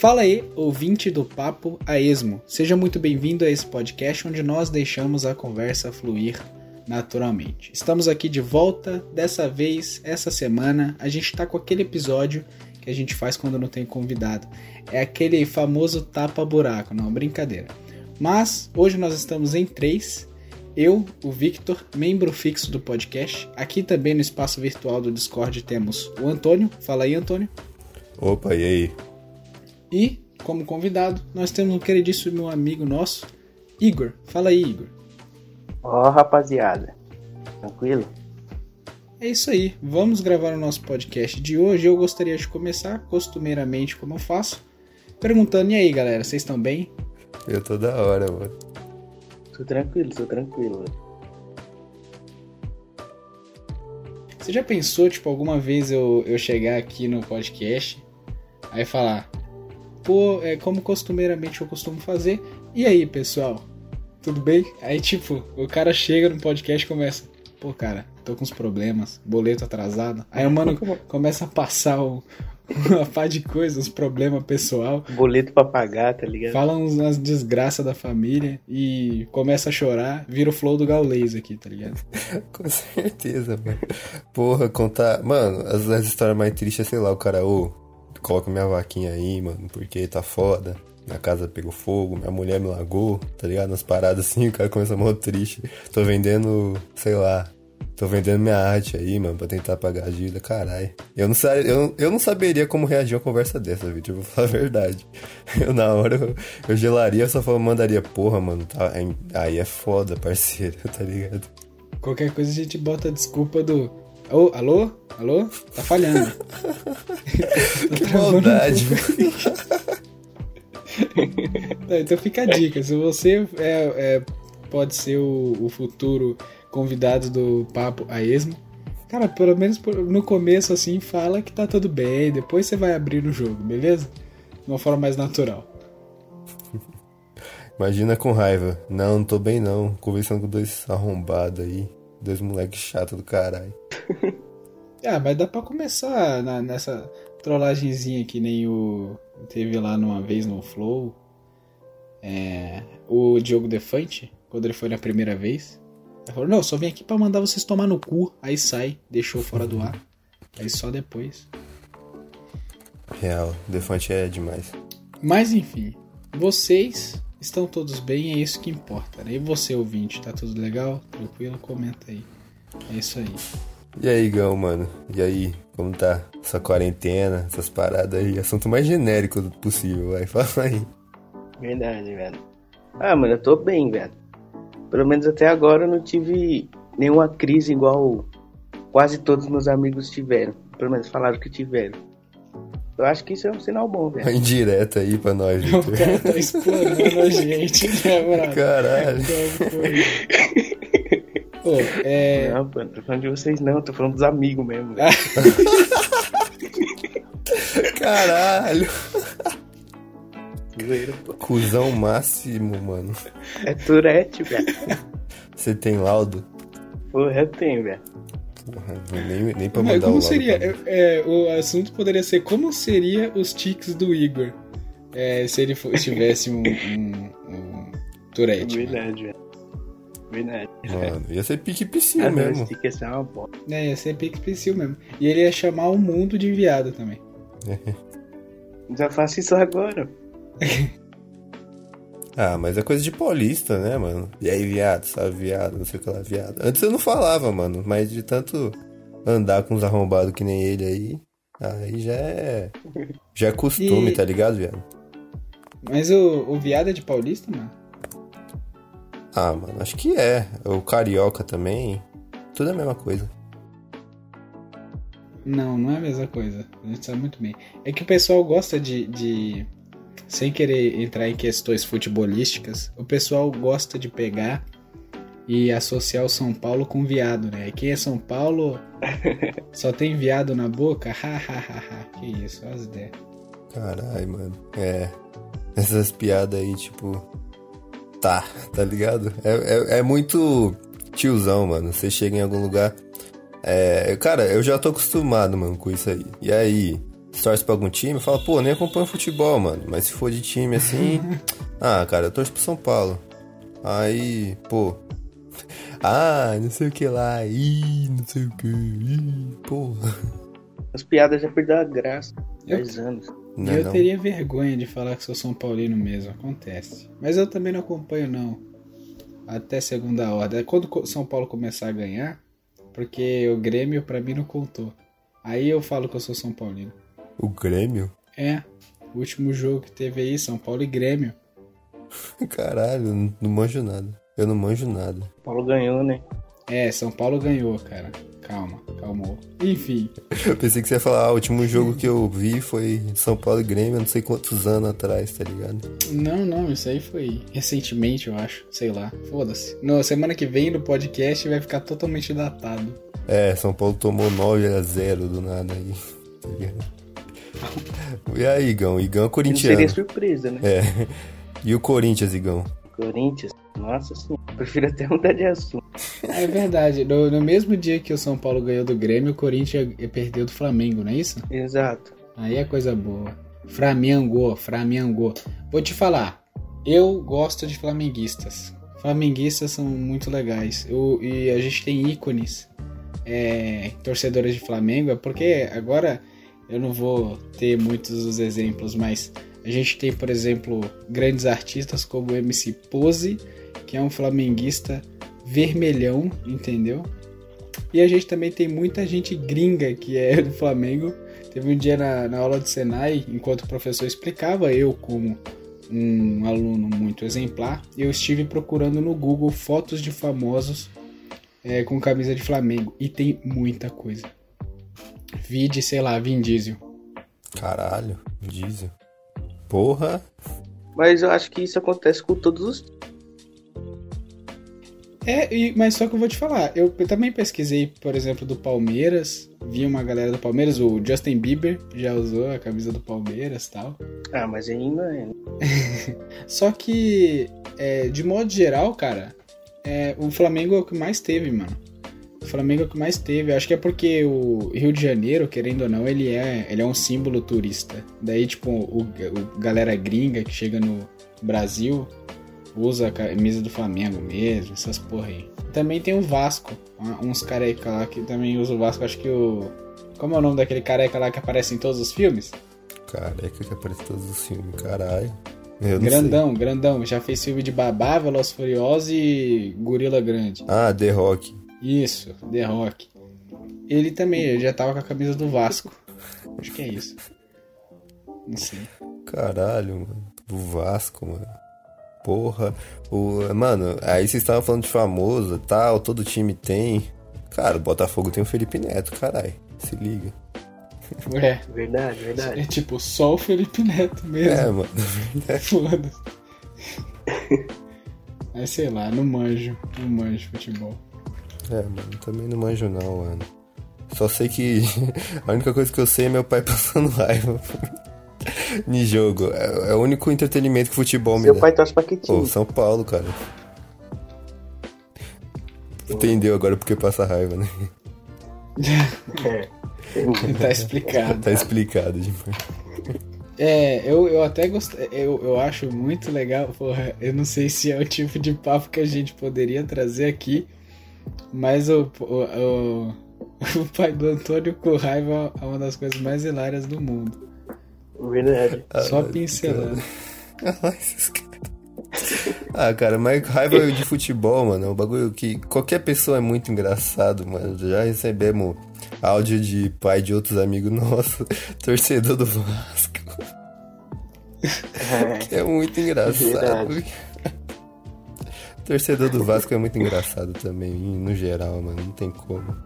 Fala aí, ouvinte do Papo a Esmo. Seja muito bem-vindo a esse podcast onde nós deixamos a conversa fluir naturalmente. Estamos aqui de volta, dessa vez, essa semana, a gente tá com aquele episódio que a gente faz quando não tem convidado. É aquele famoso tapa-buraco, não, brincadeira. Mas hoje nós estamos em três. Eu, o Victor, membro fixo do podcast. Aqui também no espaço virtual do Discord temos o Antônio. Fala aí, Antônio. Opa, e aí? E, como convidado, nós temos um queridíssimo amigo nosso, Igor. Fala aí, Igor. Ó, oh, rapaziada. Tranquilo? É isso aí. Vamos gravar o nosso podcast de hoje. Eu gostaria de começar, costumeiramente, como eu faço, perguntando: e aí, galera, vocês estão bem? Eu tô da hora, mano. Tô tranquilo, tô tranquilo. Você já pensou, tipo, alguma vez eu, eu chegar aqui no podcast, aí falar, pô, é como costumeiramente eu costumo fazer. E aí, pessoal? Tudo bem? Aí, tipo, o cara chega no podcast e começa. Pô, cara, tô com uns problemas, boleto atrasado. Aí o mano começa a passar o, uma pá de coisas, problema pessoal. Boleto pra pagar, tá ligado? Fala umas desgraças da família e começa a chorar, vira o flow do Gaulês aqui, tá ligado? Com certeza, mano. Porra, contar. Mano, as, as histórias mais tristes é, sei lá, o cara, ô, coloca minha vaquinha aí, mano, porque tá foda. Minha casa pegou fogo, minha mulher me largou, tá ligado? Nas paradas assim, o cara começa a triste. Tô vendendo, sei lá, tô vendendo minha arte aí, mano, pra tentar pagar a dívida, caralho. Eu não, eu, eu não saberia como reagir a uma conversa dessa, Vitor, eu vou falar a verdade. Eu, na hora, eu, eu gelaria, só mandaria, porra, mano, tá, aí é foda, parceiro, tá ligado? Qualquer coisa a gente bota a desculpa do Oh, alô? Alô? Tá falhando. que tá maldade. então fica a dica. Se você é, é pode ser o, o, futuro convidado do Papo a Esmo, cara, pelo menos no começo assim, fala que tá tudo bem. Depois você vai abrir o jogo, beleza? De uma forma mais natural. Imagina com raiva. Não, não tô bem não. Conversando com dois arrombados aí. Dois moleques chato do caralho. Ah, mas dá pra começar na, nessa trollagenzinha que nem o. Teve lá numa vez no Flow. É, o Diogo Defante, quando ele foi na primeira vez. Ele falou: Não, só vim aqui pra mandar vocês tomar no cu. Aí sai, deixou fora do ar. Aí só depois. Real, Defante é demais. Mas enfim, vocês estão todos bem, é isso que importa, né? E você, ouvinte, tá tudo legal? Tranquilo? Comenta aí. É isso aí. E aí, Gão, mano? E aí, como tá essa quarentena, essas paradas aí? Assunto mais genérico possível, vai, fala aí. Verdade, velho. Ah, mano, eu tô bem, velho. Pelo menos até agora eu não tive nenhuma crise igual quase todos meus amigos tiveram. Pelo menos falaram que tiveram. Eu acho que isso é um sinal bom, velho. Indireta aí pra nós, Victor. O cara tá explorando a gente, né, mano? Caralho. Pô, é... Não, pô, não tô falando de vocês não, tô falando dos amigos mesmo, velho. Caralho. Cusão máximo, mano. É Turete, velho. Você tem laudo? Porra, eu tenho, velho. Porra, nem, nem pra mandar como o seria? É, é, o assunto poderia ser como seria os tics do Igor é, se ele for, tivesse um, um, um Tourette. Verdade, velho. Verdade. Mano, ia ser pique psil ah, mesmo. Ia ser uma bosta. É, ia ser pique psil mesmo. E ele ia chamar o mundo de viado também. Já faço isso agora. Ah, mas é coisa de paulista, né, mano? E aí, viado, sabe, viado, não sei o que lá, viado. Antes eu não falava, mano, mas de tanto andar com uns arrombados que nem ele aí, aí já é. Já é costume, e... tá ligado, viado? Mas o, o viado é de paulista, mano? Ah, mano, acho que é. O carioca também. Tudo é a mesma coisa. Não, não é a mesma coisa. A gente sabe muito bem. É que o pessoal gosta de, de sem querer entrar em questões futebolísticas, o pessoal gosta de pegar e associar o São Paulo com viado, né? Quem é São Paulo só tem viado na boca? Hahaha. que isso, as ideias. Caralho, mano. É. Essas piadas aí, tipo. Tá, tá ligado? É, é, é muito tiozão, mano. Você chega em algum lugar. É, cara, eu já tô acostumado, mano, com isso aí. E aí? torce pra algum time, fala, pô, nem acompanho futebol, mano. Mas se for de time assim. ah, cara, eu torço pro São Paulo. Aí, pô. Ah, não sei o que lá. Ih, não sei o que. Ih, porra. As piadas já perderam a graça. Eu- 10 anos. Não, eu não. teria vergonha de falar que sou São Paulino mesmo, acontece. Mas eu também não acompanho, não. Até segunda ordem. É Quando o São Paulo começar a ganhar, porque o Grêmio pra mim não contou. Aí eu falo que eu sou São Paulino. O Grêmio? É, o último jogo que teve aí, São Paulo e Grêmio. Caralho, não, não manjo nada. Eu não manjo nada. O Paulo ganhou, né? É, São Paulo ganhou, cara. Calma, calmou. Enfim, Eu pensei que você ia falar, ah, o último jogo que eu vi foi São Paulo e Grêmio, não sei quantos anos atrás, tá ligado? não, não, isso aí foi recentemente, eu acho. Sei lá, foda-se. Na semana que vem no podcast vai ficar totalmente datado. É, São Paulo tomou 9 a 0 do nada aí. tá ligado? E aí, Igão? Igão é Não corintiano. seria surpresa, né? É. E o Corinthians, Igão? Corinthians, nossa senhora. Prefiro até mudar de assunto. É verdade, no, no mesmo dia que o São Paulo ganhou do Grêmio, o Corinthians perdeu do Flamengo, não é isso? Exato. Aí é coisa boa. Flamengo, Flamengo. Vou te falar, eu gosto de flamenguistas. Flamenguistas são muito legais. Eu- e a gente tem ícones, é, torcedores de Flamengo, é porque agora eu não vou ter muitos dos exemplos, mas a gente tem, por exemplo, grandes artistas como MC Pose, que é um flamenguista vermelhão, entendeu? E a gente também tem muita gente gringa que é do Flamengo. Teve um dia na, na aula de Senai, enquanto o professor explicava, eu como um aluno muito exemplar, eu estive procurando no Google fotos de famosos é, com camisa de Flamengo. E tem muita coisa. Vide, sei lá, Vin Diesel. Caralho, diesel. Porra. Mas eu acho que isso acontece com todos os. É, e- mas só que eu vou te falar, eu, eu também pesquisei, por exemplo, do Palmeiras, vi uma galera do Palmeiras, o Justin Bieber já usou a camisa do Palmeiras e tal. Ah, mas ainda é. Só que, é, de modo geral, cara, é, o Flamengo é o que mais teve, mano. O Flamengo é o que mais teve. Acho que é porque o Rio de Janeiro, querendo ou não, ele é, ele é um símbolo turista. Daí, tipo, o, o galera gringa que chega no Brasil usa a camisa do Flamengo mesmo, essas porra aí. Também tem o Vasco, uns careca lá que também usam o Vasco. Acho que o. Como é o nome daquele careca lá que aparece em todos os filmes? Careca que aparece em todos os filmes, caralho. Eu Grandão, grandão. Já fez filme de Babá, Veloz Furioso e Gorila Grande. Ah, The Rock. Isso, The Rock. Ele também, ele já tava com a camisa do Vasco. Acho que é isso. Não sei. Caralho, mano. O Vasco, mano. Porra. O, mano, aí vocês estavam falando de famoso e tal, todo time tem. Cara, o Botafogo tem o Felipe Neto, caralho. Se liga. É, Verdade, verdade. é tipo só o Felipe Neto É, mesmo. mano. Foda-se. Mas sei lá, não manjo. Não manjo futebol. É, mano, também não manjo não, mano. Só sei que a única coisa que eu sei é meu pai passando raiva em jogo. É, é o único entretenimento que o futebol me Seu dá. pai torce pra que Pô, time? São Paulo, cara. Entendeu agora porque passa raiva, né? É. tá explicado. Tá explicado demais. É, eu, eu até gostei, eu, eu acho muito legal, porra, eu não sei se é o tipo de papo que a gente poderia trazer aqui, mas o, o, o, o pai do Antônio com raiva é uma das coisas mais hilárias do mundo. Verdade. Só pincelando. Ah, esses caras. Ah, cara, mas raiva de futebol, mano, é um bagulho que qualquer pessoa é muito engraçado, mano. Já recebemos áudio de pai de outros amigos nossos, torcedor do Vasco. É. É muito engraçado. Verdade. Torcedor do Vasco é muito engraçado também, no geral, mano. Não tem como.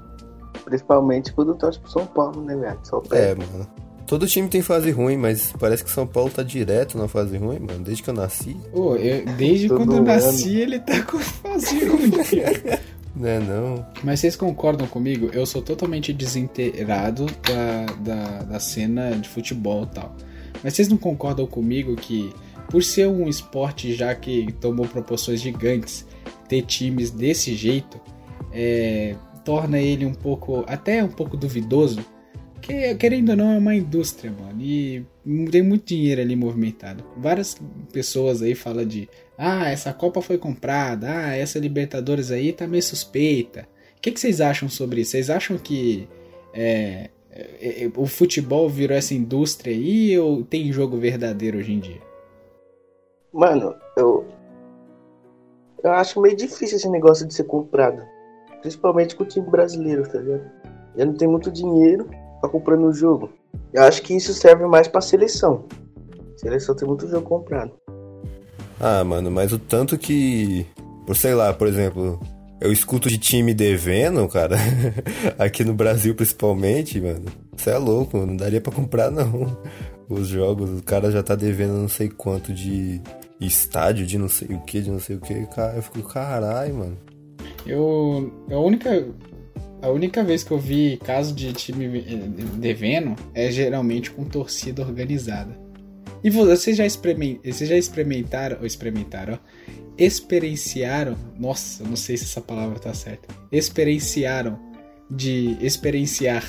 Principalmente quando torce pro São Paulo, né, velho? Só o É, mano. Todo time tem fase ruim, mas parece que São Paulo tá direto na fase ruim, mano. Desde que eu nasci. Pô, eu- desde Todo quando eu ano. nasci ele tá com fase ruim. Né, não. Mas vocês concordam comigo? Eu sou totalmente desinteirado da, da, da cena de futebol e tal. Mas vocês não concordam comigo que, por ser um esporte já que tomou proporções gigantes, ter times desse jeito é, torna ele um pouco, até um pouco duvidoso? Que, querendo ou não, é uma indústria, mano. E tem muito dinheiro ali movimentado. Várias pessoas aí falam de. Ah, essa Copa foi comprada. Ah, essa Libertadores aí tá meio suspeita. O que, que vocês acham sobre isso? Vocês acham que é, é, é, o futebol virou essa indústria aí ou tem jogo verdadeiro hoje em dia? Mano, eu. Eu acho meio difícil esse negócio de ser comprado. Principalmente com o time brasileiro, tá ligado? Já não tem muito dinheiro pra comprar no jogo. Eu acho que isso serve mais pra seleção. A seleção tem muito jogo comprado. Ah, mano, mas o tanto que. Por sei lá, por exemplo, eu escuto de time devendo, cara. Aqui no Brasil, principalmente, mano. Você é louco, não daria para comprar, não. Os jogos, o cara já tá devendo não sei quanto de estádio, de não sei o que, de não sei o que. Cara, eu fico, caralho, mano. Eu. A única. A única vez que eu vi caso de time devendo é geralmente com torcida organizada. E vocês já, experiment, vocês já experimentaram, ou experimentaram, experienciaram, nossa, não sei se essa palavra tá certa, experienciaram de experienciar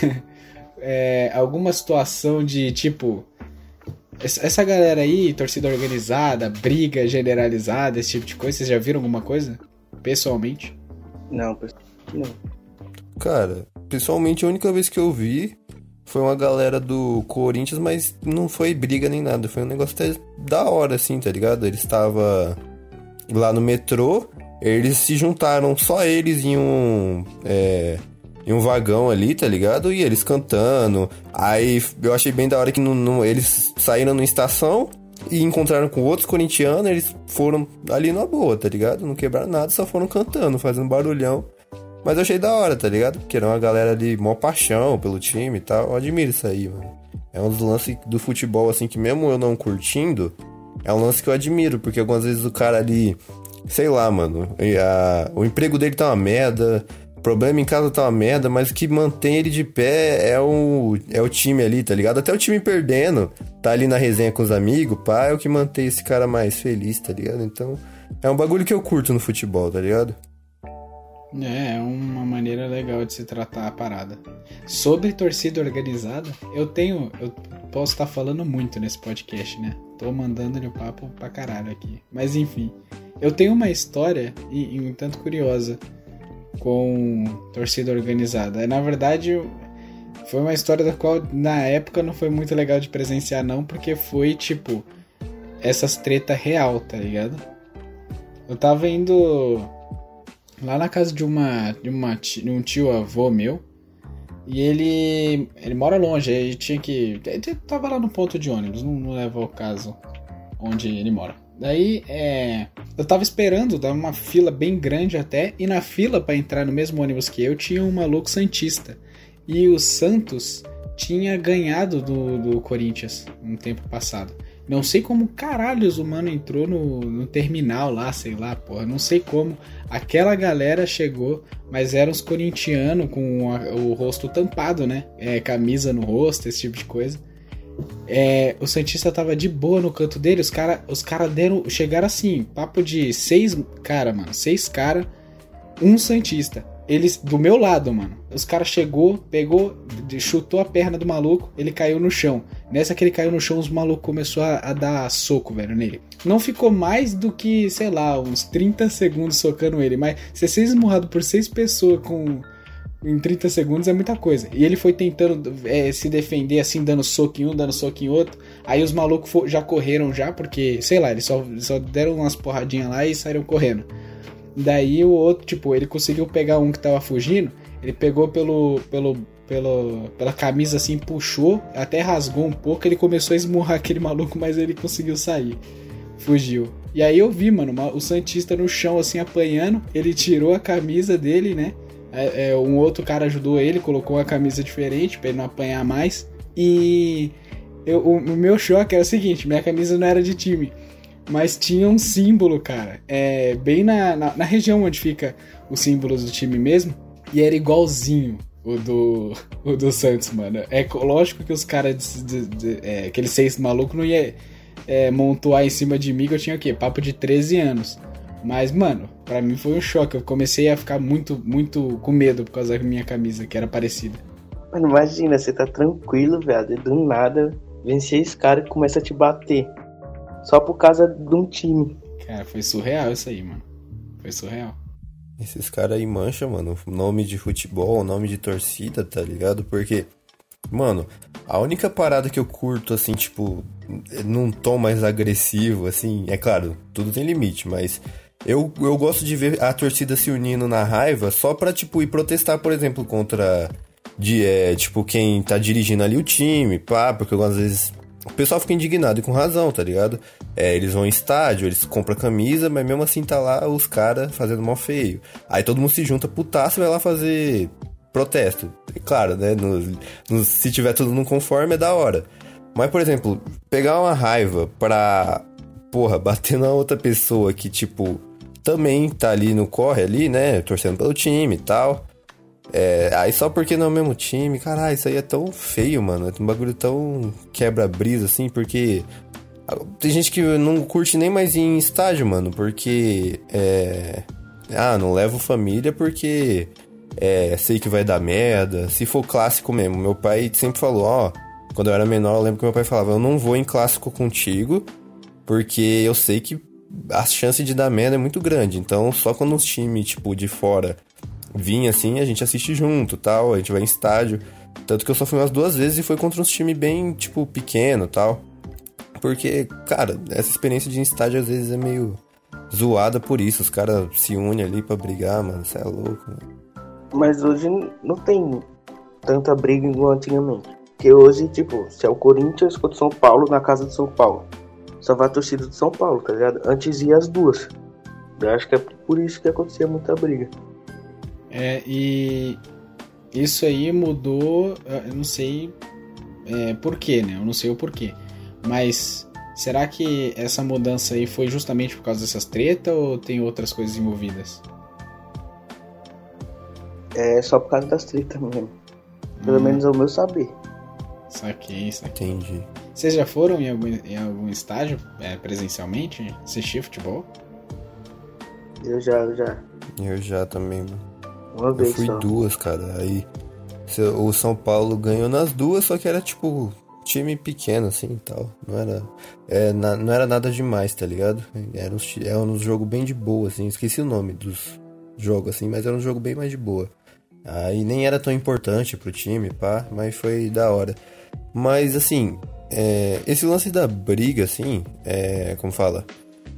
é, alguma situação de tipo essa galera aí, torcida organizada, briga generalizada, esse tipo de coisa, vocês já viram alguma coisa? Pessoalmente? Não, não. Cara, pessoalmente a única vez que eu vi foi uma galera do Corinthians, mas não foi briga nem nada. Foi um negócio até da hora, assim, tá ligado? Eles estava lá no metrô, eles se juntaram, só eles em um. É, em um vagão ali, tá ligado? E eles cantando. Aí eu achei bem da hora que no, no, eles saíram na estação e encontraram com outros corintianos. Eles foram ali na boa, tá ligado? Não quebraram nada, só foram cantando, fazendo barulhão. Mas eu achei da hora, tá ligado? Porque era uma galera de mó paixão pelo time e tal. Eu admiro isso aí, mano. É um dos lances do futebol, assim, que mesmo eu não curtindo, é um lance que eu admiro, porque algumas vezes o cara ali, sei lá, mano, a, o emprego dele tá uma merda, problema em casa tá uma merda, mas o que mantém ele de pé é o, é o time ali, tá ligado? Até o time perdendo, tá ali na resenha com os amigos, pá, é o que mantém esse cara mais feliz, tá ligado? Então, é um bagulho que eu curto no futebol, tá ligado? É, uma maneira legal de se tratar a parada. Sobre torcida organizada, eu tenho. Eu posso estar falando muito nesse podcast, né? Tô mandando-lhe o papo pra caralho aqui. Mas enfim, eu tenho uma história, e, e um tanto curiosa, com torcida organizada. Na verdade, foi uma história da qual na época não foi muito legal de presenciar, não, porque foi tipo. Essas treta real, tá ligado? Eu tava indo lá na casa de uma de, uma, de um tio avô meu. E ele ele mora longe, ele tinha que ele tava lá no ponto de ônibus, não, não leva ao caso onde ele mora. Daí é, eu tava esperando, dar uma fila bem grande até, e na fila para entrar no mesmo ônibus que eu tinha um maluco santista. E o Santos tinha ganhado do, do Corinthians no tempo passado. Não sei como caralhos o mano entrou no, no terminal lá, sei lá, porra. Não sei como aquela galera chegou, mas eram os corintianos com a, o rosto tampado, né? É, camisa no rosto, esse tipo de coisa. É, o Santista tava de boa no canto dele, os caras os cara deram. Chegaram assim, papo de seis. Cara, mano, seis cara, um Santista. Eles, do meu lado, mano. Os caras chegou, pegou, chutou a perna do maluco, ele caiu no chão. Nessa que ele caiu no chão, os malucos começou a, a, dar soco, velho, nele. Não ficou mais do que, sei lá, uns 30 segundos socando ele. Mas se ser esmurrado por seis pessoas com em 30 segundos é muita coisa. E ele foi tentando é, se defender, assim, dando soco em um, dando soco em outro. Aí os malucos já correram já, porque, sei lá, eles só, só deram umas porradinhas lá e saíram correndo. Daí o outro, tipo, ele conseguiu pegar um que tava fugindo, ele pegou pelo, pelo, pelo, pela camisa assim, puxou, até rasgou um pouco, ele começou a esmurrar aquele maluco, mas ele conseguiu sair. Fugiu. E aí eu vi, mano, o Santista no chão, assim, apanhando. Ele tirou a camisa dele, né? É, é, um outro cara ajudou ele, colocou uma camisa diferente pra ele não apanhar mais. E eu, o, o meu choque era o seguinte: minha camisa não era de time. Mas tinha um símbolo, cara. É, bem na, na, na região onde fica os símbolos do time mesmo. E era igualzinho o do, o do Santos, mano. É lógico que os caras, é, aqueles seis malucos, não ia é, montuar em cima de mim, que eu tinha o quê? Papo de 13 anos. Mas, mano, para mim foi um choque. Eu comecei a ficar muito, muito com medo por causa da minha camisa, que era parecida. Mano, imagina, você tá tranquilo, velho, do nada vem seis caras e começa a te bater. Só por causa de um time. Cara, foi surreal isso aí, mano. Foi surreal. Esses caras aí mancham, mano, nome de futebol, nome de torcida, tá ligado? Porque, mano, a única parada que eu curto, assim, tipo, num tom mais agressivo, assim, é claro, tudo tem limite, mas eu, eu gosto de ver a torcida se unindo na raiva só pra, tipo, ir protestar, por exemplo, contra, de, é, tipo, quem tá dirigindo ali o time, pá, porque às vezes o pessoal fica indignado e com razão, tá ligado? É, eles vão em estádio, eles compram camisa, mas mesmo assim tá lá os caras fazendo mal feio. Aí todo mundo se junta putaço e vai lá fazer protesto. E claro, né? No, no, se tiver tudo no conforme é da hora. Mas, por exemplo, pegar uma raiva pra, porra, bater na outra pessoa que, tipo, também tá ali no corre ali, né? Torcendo pelo time e tal. É, aí só porque não é o mesmo time, caralho, isso aí é tão feio, mano. É um bagulho tão quebra-brisa, assim, porque. Tem gente que não curte nem mais ir em estádio, mano, porque. É. Ah, não levo família porque. É, sei que vai dar merda. Se for clássico mesmo, meu pai sempre falou, ó. Quando eu era menor, eu lembro que meu pai falava: Eu não vou em clássico contigo, porque eu sei que a chance de dar merda é muito grande. Então, só quando os times, tipo, de fora vinha assim, a gente assiste junto tal, a gente vai em estádio. Tanto que eu só fui umas duas vezes e foi contra uns times bem, tipo, pequeno tal. Porque, cara, essa experiência de estádio às vezes é meio zoada por isso. Os caras se unem ali pra brigar, mano. Você é louco, mano. Mas hoje não tem tanta briga igual antigamente. Porque hoje, tipo, se é o Corinthians contra o São Paulo na casa do São Paulo. Só vai a torcida do São Paulo, tá ligado? Antes ia as duas. Eu acho que é por isso que acontecia muita briga. É, e isso aí mudou, eu não sei é, porquê, né? Eu não sei o porquê. Mas será que essa mudança aí foi justamente por causa dessas tretas ou tem outras coisas envolvidas? É só por causa das tretas mesmo. Pelo hum. menos é o meu saber. Saquei, saquei. Entendi. Vocês já foram em algum, em algum estágio é, presencialmente assistir futebol? Eu já, eu já. Eu já também, mano. Uma vez eu fui só. duas, cara. Aí o São Paulo ganhou nas duas, só que era tipo time pequeno, assim e tal. Não era, é, na, não era nada demais, tá ligado? Era um, era um jogo bem de boa, assim. Esqueci o nome dos jogos, assim, mas era um jogo bem mais de boa. Aí nem era tão importante pro time, pá, mas foi da hora. Mas assim, é, esse lance da briga, assim, é, como fala?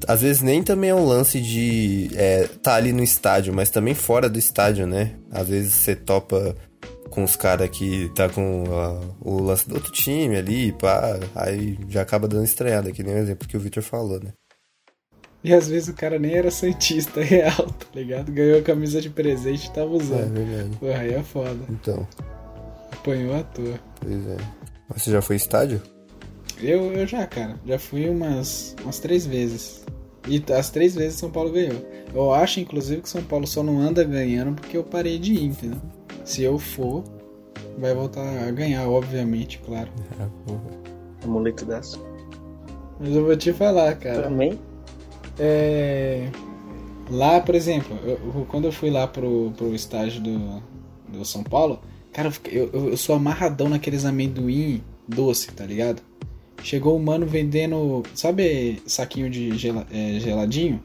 Às vezes nem também é um lance de é, tá ali no estádio, mas também fora do estádio, né? Às vezes você topa com os caras que tá com o lance do outro time ali, pá, aí já acaba dando estranhada, que nem o exemplo que o Victor falou, né? E às vezes o cara nem era santista real, tá ligado? Ganhou a camisa de presente e tava usando. É verdade. Porra, aí é foda. Então. Apanhou à toa. Pois é. Mas você já foi estádio? Eu, eu já, cara. Já fui umas, umas três vezes. E as três vezes São Paulo ganhou. Eu acho, inclusive, que São Paulo só não anda ganhando porque eu parei de ir, entendeu? Se eu for, vai voltar a ganhar, obviamente, claro. É, Amuleto dessa. Mas eu vou te falar, cara. Também? É. Lá, por exemplo, eu, quando eu fui lá pro, pro estágio do, do São Paulo, cara, eu, eu, eu sou amarradão naqueles amendoim doce, tá ligado? Chegou um mano vendendo, sabe saquinho de gel, é, geladinho?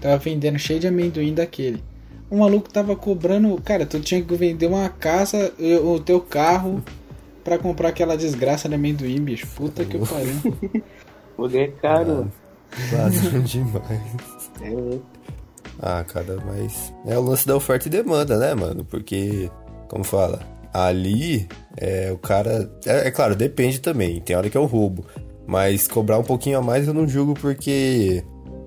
Tava vendendo cheio de amendoim daquele. O maluco tava cobrando, cara, tu tinha que vender uma casa, o teu carro para comprar aquela desgraça de amendoim, bicho. Puta que pariu. Porque é caro. Quase demais. É Ah, cara, mas é o lance da oferta e demanda, né, mano? Porque, como fala, ali é, o cara. É, é, claro, depende também. Tem hora que é o roubo. Mas cobrar um pouquinho a mais eu não julgo porque.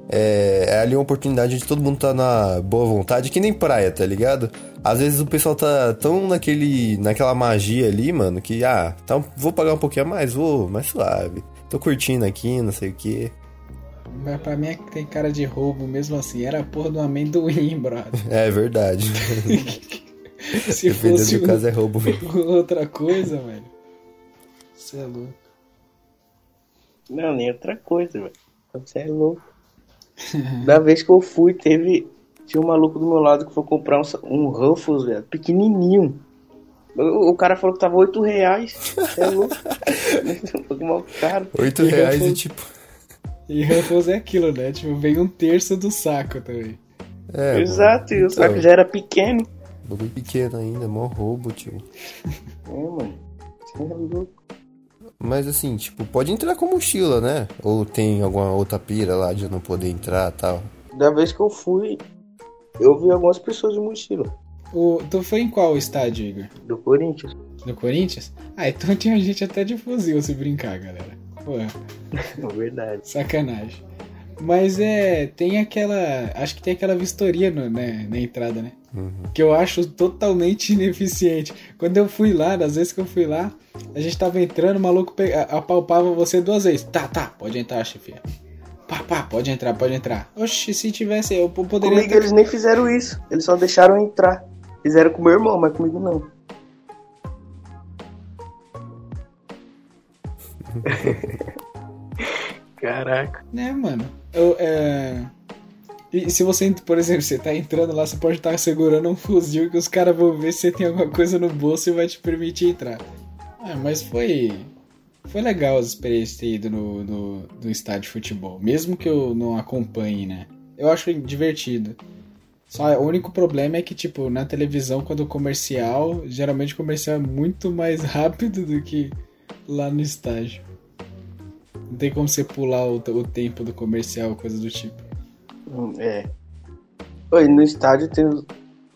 É, é ali uma oportunidade de todo mundo tá na boa vontade, que nem praia, tá ligado? Às vezes o pessoal tá tão naquele, naquela magia ali, mano, que, ah, tá, vou pagar um pouquinho a mais, vou, mais suave. Tô curtindo aqui, não sei o que. Mas pra mim é que tem cara de roubo mesmo assim. Era a porra do amendoim, brother. É verdade. Se fosse do caso é roubo. outra coisa, velho. Você é louco. Não, nem outra coisa, velho. Você é louco. da vez que eu fui, teve. Tinha um maluco do meu lado que foi comprar um, um Ruffles, velho, pequenininho. O, o cara falou que tava 8 reais. É louco. Mal caro. 8 reais e tipo. E Ruffles é aquilo, né? Tipo, vem um terço do saco também. É, Exato, mano. e o saco Então, já era pequeno. Bagulho pequeno ainda, mó roubo, tio. É, mano. Você é louco. Mas assim, tipo, pode entrar com mochila, né? Ou tem alguma outra pira lá de não poder entrar e tal. Da vez que eu fui, eu vi algumas pessoas de mochila. O, tu foi em qual estádio, Igor? Do Corinthians. No Corinthians? Ah, então tinha gente até de fuzil se brincar, galera. Pô, É verdade. sacanagem. Mas é. Tem aquela. Acho que tem aquela vistoria no- né, na entrada, né? Que eu acho totalmente ineficiente. Quando eu fui lá, das vezes que eu fui lá, a gente tava entrando, o maluco pe- apalpava você duas vezes. Tá, tá, pode entrar, chefia. Pá, pá, pode entrar, pode entrar. Oxi, se tivesse, eu po- poderia. Comigo eles nem fizeram isso. Eles só deixaram entrar. Fizeram com meu irmão, mas comigo não. Caraca. Né, mano? Eu, é... E se você, por exemplo, você tá entrando lá, você pode estar segurando um fuzil que os caras vão ver se você tem alguma coisa no bolso e vai te permitir entrar. Ah, mas foi. Foi legal as experiências ter ido no, no, no estádio de futebol. Mesmo que eu não acompanhe, né? Eu acho divertido. Só o único problema é que, tipo, na televisão, quando o comercial, geralmente o comercial é muito mais rápido do que lá no estádio. Não tem como você pular o, o tempo do comercial, coisa do tipo. Hum, É. Oi, no estádio tem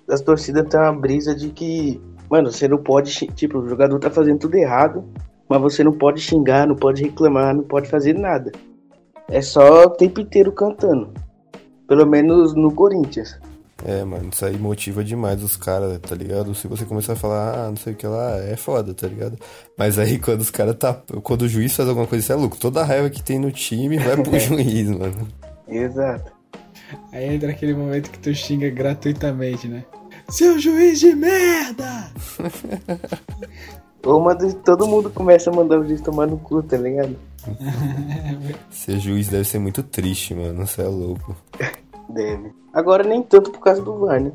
as torcidas tem uma brisa de que, mano, você não pode, tipo, o jogador tá fazendo tudo errado, mas você não pode xingar, não pode reclamar, não pode fazer nada. É só o tempo inteiro cantando. Pelo menos no Corinthians. É, mano, isso aí motiva demais os caras, tá ligado? Se você começar a falar, ah, não sei o que lá, é foda, tá ligado? Mas aí quando os caras tá. Quando o juiz faz alguma coisa, isso é louco. Toda a raiva que tem no time vai pro juiz, mano. Exato. Aí entra aquele momento que tu xinga gratuitamente, né? Seu juiz de merda! Ou manda, todo mundo começa a mandar o juiz tomar no cu, tá ligado? Ser juiz deve ser muito triste, mano. Você é louco. Deve. Agora nem tanto por causa do VAR, né?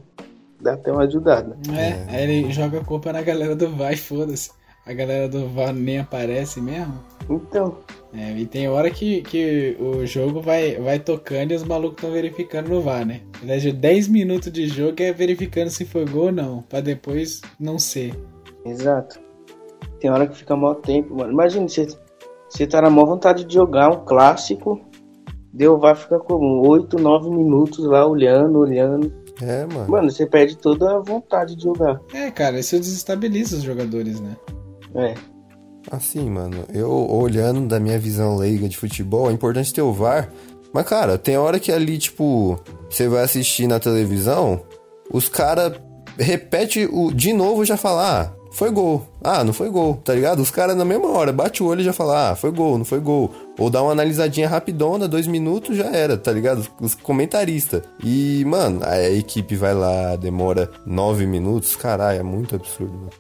Dá até uma ajudada. É, aí ele joga a culpa na galera do VAR e foda-se. A galera do VAR nem aparece mesmo. Então, É, e tem hora que, que o jogo vai, vai tocando e os malucos estão verificando no VAR, né? Aliás, de 10 minutos de jogo é verificando se foi gol ou não, pra depois não ser. exato. Tem hora que fica mó tempo, mano. Imagina, você, você tá na maior vontade de jogar um clássico, deu vai ficar como 8, 9 minutos lá olhando, olhando. É, mano. Mano, você perde toda a vontade de jogar. É, cara, isso desestabiliza os jogadores, né? É. Assim, mano, eu olhando da minha visão leiga de futebol, é importante ter o VAR. Mas, cara, tem hora que ali, tipo, você vai assistir na televisão, os caras repete o de novo e já fala, ah, foi gol. Ah, não foi gol, tá ligado? Os caras na mesma hora bate o olho e já fala, ah, foi gol, não foi gol. Ou dá uma analisadinha rapidona, dois minutos já era, tá ligado? Os- Os comentaristas. E, mano, a equipe vai lá, demora nove minutos, caralho, é muito absurdo, mano.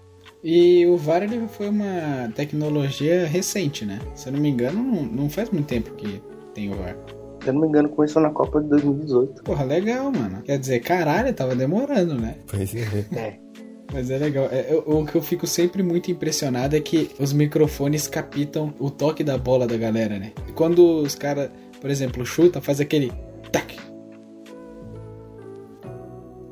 E o VAR ele foi uma tecnologia recente, né? Se eu não me engano, não, não faz muito tempo que tem o VAR. Se eu não me engano, começou na Copa de 2018. Porra, legal, mano. Quer dizer, caralho, tava demorando, né? Pois é. É. Mas é legal. É, eu- o que eu fico sempre muito impressionado é que os microfones capitam o toque da bola da galera, né? Quando os caras, por exemplo, chuta, faz aquele tac.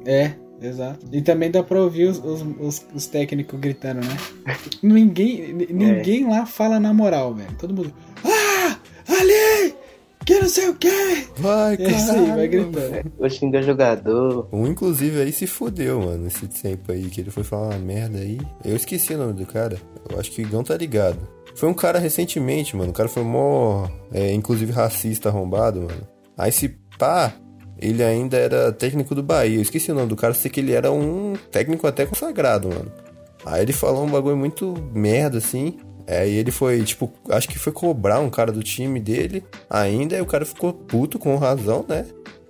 É, exato. E também dá pra ouvir os, os, os- os técnicos gritando, né? ninguém ni- ninguém lá fala na moral, velho. Todo mundo. Ah! Ali! Que não sei o quê! Vai, É isso aí, caralho. vai gritando. Eu xinga jogador. Um, inclusive, aí se fudeu, mano, esse tempo aí, que ele foi falar uma merda aí. Eu esqueci o nome do cara. Eu acho que o Igão tá ligado. Foi um cara recentemente, mano. O cara foi mó, é, inclusive, racista arrombado, mano. Aí se pá, ele ainda era técnico do Bahia. Eu esqueci o nome do cara, sei que ele era um técnico até consagrado, mano. Aí ele falou um bagulho muito merda, assim. Aí ele foi, tipo, acho que foi cobrar um cara do time dele ainda, e o cara ficou puto com razão, né?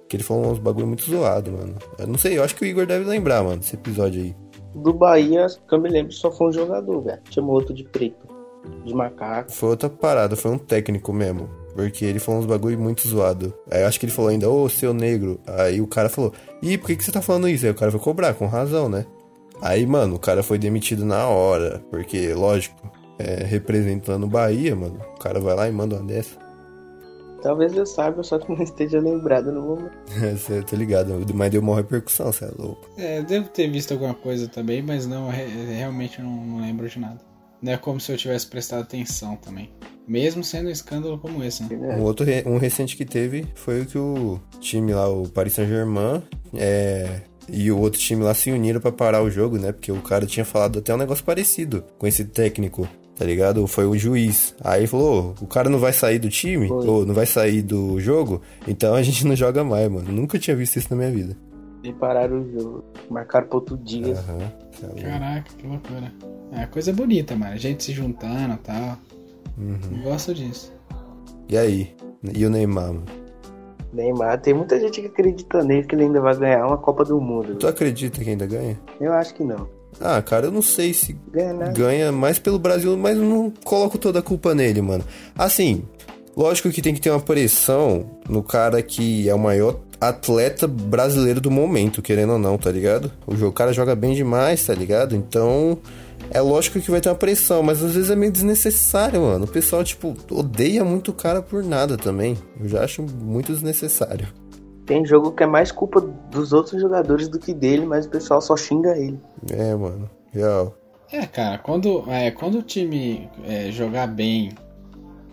Que ele falou uns bagulho muito zoado, mano. Eu não sei, eu acho que o Igor deve lembrar, mano, desse episódio aí. Do Bahia, que eu me lembro, só foi um jogador, velho. Chamou outro de preto. De macaco. Foi outra parada, foi um técnico mesmo. Porque ele falou uns bagulho muito zoado. Aí eu acho que ele falou ainda, ô, seu negro. Aí o cara falou, ih, por que, que você tá falando isso? Aí o cara foi cobrar, com razão, né? Aí, mano, o cara foi demitido na hora, porque, lógico, é, representando o Bahia, mano, o cara vai lá e manda uma dessa. Talvez eu saiba, só que não esteja lembrado no momento. Você tá ligado, mas deu uma repercussão, você é louco. É, devo ter visto alguma coisa também, mas não, re- realmente não, não lembro de nada. Não é como se eu tivesse prestado atenção também. Mesmo sendo um escândalo como esse, né? Um outro re- um recente que teve foi o que o time lá, o Paris Saint-Germain, é, e o outro time lá se uniram pra parar o jogo, né? Porque o cara tinha falado até um negócio parecido com esse técnico, tá ligado? Foi o juiz. Aí falou: "Ô, o cara não vai sair do time, Foi. ou não vai sair do jogo, então a gente não joga mais, mano. Nunca tinha visto isso na minha vida. E pararam o jogo. Marcaram pra outro dia. Aham. louco. Caraca, que loucura. É coisa bonita, mano. A gente se juntando e tal. Uhum. Gosto disso. E aí? E o Neymar, mano? Neymar, tem muita gente que acredita nele que ele ainda vai ganhar uma Copa do Mundo. Tu acredita que ainda ganha? Eu acho que não. Ah, cara, eu não sei se Ganha nada. ganha mais pelo Brasil, mas não coloco toda a culpa nele, mano. Assim, lógico que tem que ter uma pressão no cara que é o maior atleta brasileiro do momento, querendo ou não, tá ligado? O cara joga bem demais, tá ligado? Então, é lógico que vai ter uma pressão, mas às vezes é meio desnecessário, mano. O pessoal, tipo, odeia muito o cara por nada também. Eu já acho muito desnecessário. Tem jogo que é mais culpa dos outros jogadores do que dele, mas o pessoal só xinga ele. É, mano. Real. É, cara, quando, é, quando o time é, jogar bem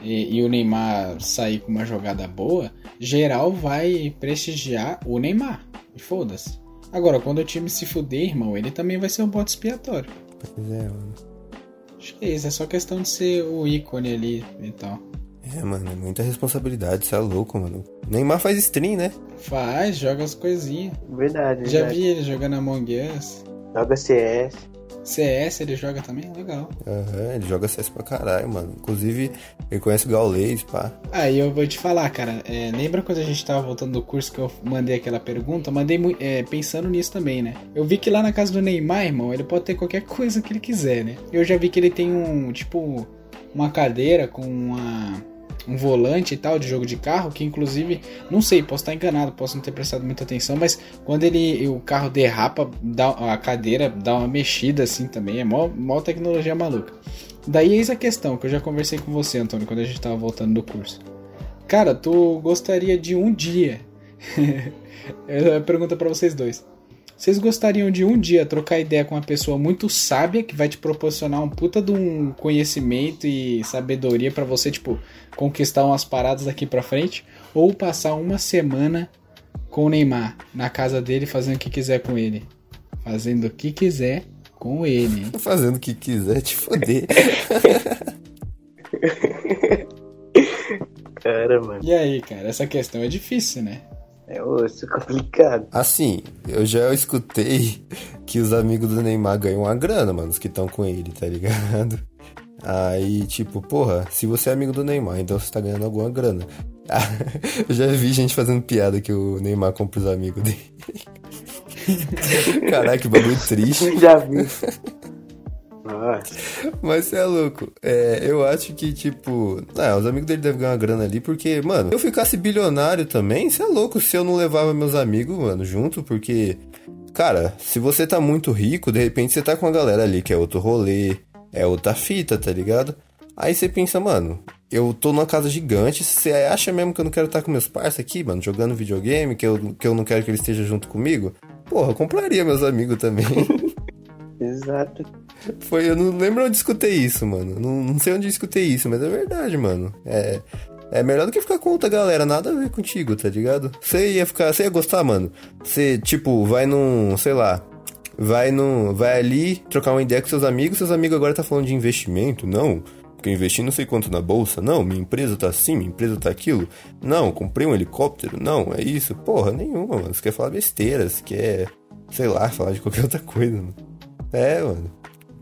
e, e o Neymar sair com uma jogada boa, geral vai prestigiar o Neymar. E foda-se. Agora, quando o time se fuder, irmão, ele também vai ser um bote expiatório. Pois é, mano. Acho que é isso, é só questão de ser o ícone ali e tal. É, mano, é muita responsabilidade, você é louco, mano. Neymar faz stream, né? Faz, joga as coisinhas. Verdade, Já verdade. vi ele jogando Among Us. Joga CS. CS ele joga também? Legal. Aham, ele joga CS pra caralho, mano. Inclusive, ele conhece o Gaules, pá. Aí eu vou te falar, cara. é, lembra quando a gente tava voltando do curso que eu mandei aquela pergunta? Eu mandei é, pensando nisso também, né? Eu vi que lá na casa do Neymar, irmão, ele pode ter qualquer coisa que ele quiser, né? Eu já vi que ele tem um, tipo, uma cadeira com uma, um volante e tal de jogo de carro, que inclusive, não sei, posso estar enganado, posso não ter prestado muita atenção, mas quando ele o carro derrapa, dá, a cadeira dá uma mexida assim também, é mó, mó tecnologia maluca. Daí eis a questão que eu já conversei com você, Antônio, quando a gente tava voltando do curso. Cara, tu gostaria de um dia. Eu pergunta pra vocês dois. Vocês gostariam de um dia trocar ideia com uma pessoa muito sábia que vai te proporcionar um puta de um conhecimento e sabedoria pra você, tipo, conquistar umas paradas daqui pra frente? Ou passar uma semana com o Neymar na casa dele fazendo o que quiser com ele? Fazendo o que quiser com ele. Fazendo o que quiser te foder. Cara, mano. E aí, cara, essa questão é difícil, né? É osso complicado. assim, eu já escutei que os amigos do Neymar ganham uma grana, mano, os que estão com ele, tá ligado? Aí, tipo, porra, se você é amigo do Neymar, então você tá ganhando alguma grana. eu já vi gente fazendo piada que o Neymar compra os amigos dele. Caraca, que bagulho triste. Já vi. Mas você é louco. É, eu acho que, tipo. Ah, os amigos dele devem ganhar uma grana ali, porque, mano, se eu ficasse bilionário também, você é louco se eu não levava meus amigos, mano, junto, porque. Cara, se você tá muito rico, de repente você tá com a galera ali que é outro rolê, é outra fita, tá ligado? Aí você pensa, mano, eu tô numa casa gigante, você acha mesmo que eu não quero estar com meus parceiros aqui, mano, jogando videogame, que eu, que eu não quero que eles estejam junto comigo? Porra, eu compraria meus amigos também. Exato. Foi, eu não lembro onde escutei isso, mano. Não, não sei onde escutei isso, mas é verdade, mano. É, é melhor do que ficar com outra galera, nada a ver contigo, tá ligado? Você ia ficar, você ia gostar, mano. Você, tipo, vai num, sei lá, vai num, vai ali trocar uma ideia com seus amigos, seus amigos agora tá falando de investimento, não. Porque eu investi não sei quanto na bolsa, não, minha empresa tá assim, minha empresa tá aquilo. Não, comprei um helicóptero, não, é isso. Porra, nenhuma, mano. Você quer falar besteira, você quer, sei lá, falar de qualquer outra coisa, mano. É, mano.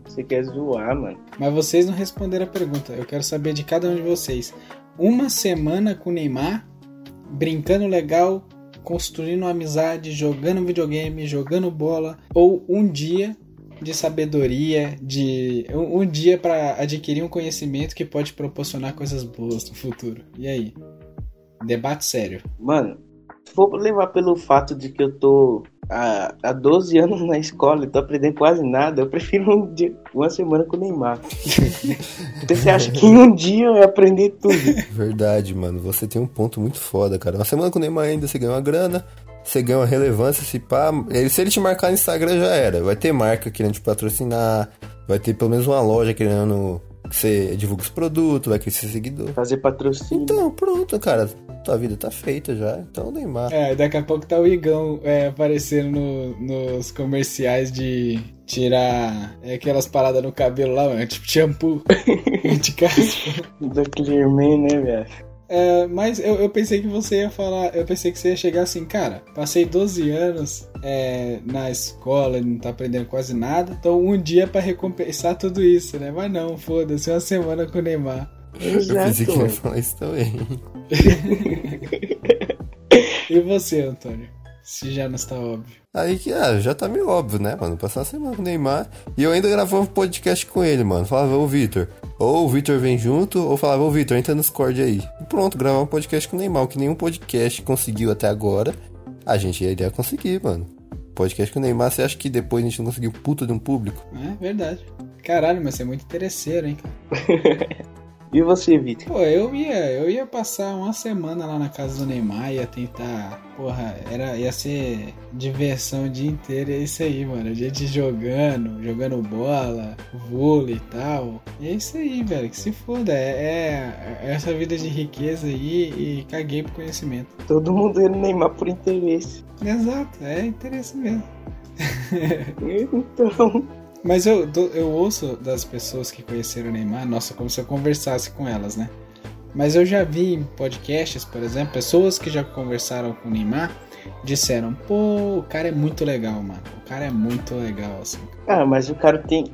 Você quer zoar, mano. Mas vocês não responderam a pergunta. Eu quero saber de cada um de vocês. Uma semana com o Neymar, brincando legal, construindo amizade, jogando videogame, jogando bola, ou um dia de sabedoria, de um, um dia para adquirir um conhecimento que pode proporcionar coisas boas no futuro. E aí? Debate sério. Mano, for levar pelo fato de que eu tô há, há 12 anos na escola e tô aprendendo quase nada, eu prefiro um dia, uma semana com o Neymar. Então, você acha que em um dia eu ia aprender tudo? Verdade, mano. Você tem um ponto muito foda, cara. Uma semana com o Neymar ainda você ganha uma grana, você ganha uma relevância, se pá. Ele, se ele te marcar no Instagram já era. Vai ter marca querendo te patrocinar, vai ter pelo menos uma loja querendo que você divulga os produtos, vai crescer seguidor. Fazer patrocínio. Então, pronto, cara. Tua vida tá feita já. Então, Neymar. É, daqui a pouco tá o Igão é, aparecendo no- nos comerciais de tirar é, aquelas paradas no cabelo lá, mano, tipo shampoo de caspa. Da Clearman, né, velho? É, mas eu, eu pensei que você ia falar, eu pensei que você ia chegar assim, cara, passei 12 anos é, na escola e não tá aprendendo quase nada, então um dia pra recompensar tudo isso, né? Mas não, foda-se, uma semana com o Neymar. Eu pensei Exato. que ia falar isso também. E você, Antônio? Se já não está óbvio. Aí que, ah, já tá meio óbvio, né, mano? Passar uma semana com o Neymar. E eu ainda gravava um podcast com ele, mano. Falava, ô Vitor. Ou o Vitor vem junto, ou falava, ô Vitor, entra no Discord aí. E pronto, gravar um podcast com o Neymar. O que nenhum podcast conseguiu até agora, a gente iria conseguir, mano. Podcast com o Neymar, você acha que depois a gente não conseguiu puta de um público? É verdade. Caralho, mas você é muito interesseiro, hein, cara? E você, Vitor? Pô, eu ia, eu ia passar uma semana lá na casa do Neymar, ia tentar. Porra, era, ia ser diversão o dia inteiro, é isso aí, mano. A gente jogando, jogando bola, vôlei e tal. E é isso aí, velho, que se foda. É, é essa vida de riqueza aí e caguei pro conhecimento. Todo mundo ia no Neymar por interesse. Exato, é interesse mesmo. Então, Mas eu, eu ouço das pessoas que conheceram o Neymar, nossa, como se eu conversasse com elas, né? Mas eu já vi em podcasts, por exemplo, pessoas que já conversaram com o Neymar disseram: pô, o cara é muito legal, mano. O cara é muito legal, assim. ah, mas o cara tem,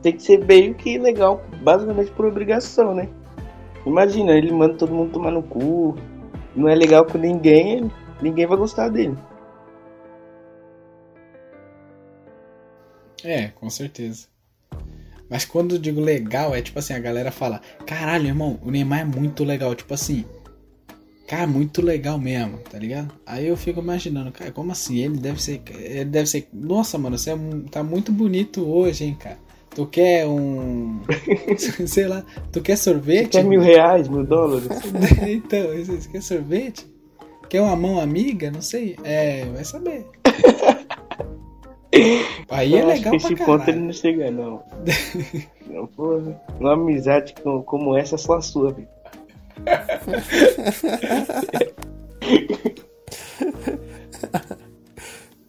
tem que ser meio que legal, basicamente por obrigação, né? Imagina, ele manda todo mundo tomar no cu, não é legal com ninguém, ninguém vai gostar dele. É, com certeza. Mas quando eu digo legal, é tipo assim, a galera fala: caralho, irmão, o Neymar é muito legal. Tipo assim, cara, muito legal mesmo, tá ligado? Aí eu fico imaginando, cara, como assim? Ele deve ser. Ele deve ser. Nossa, mano, você é tá muito bonito hoje, hein, cara. Tu quer um. sei lá, tu quer sorvete? Quer mil reais, mil dólares? então, você quer sorvete? Quer uma mão amiga? Não sei. É, vai saber. Aí é Eu acho legal que pra esse ponto ele não chega, não. não porra, uma amizade com- como essa é só a sua, Vitor.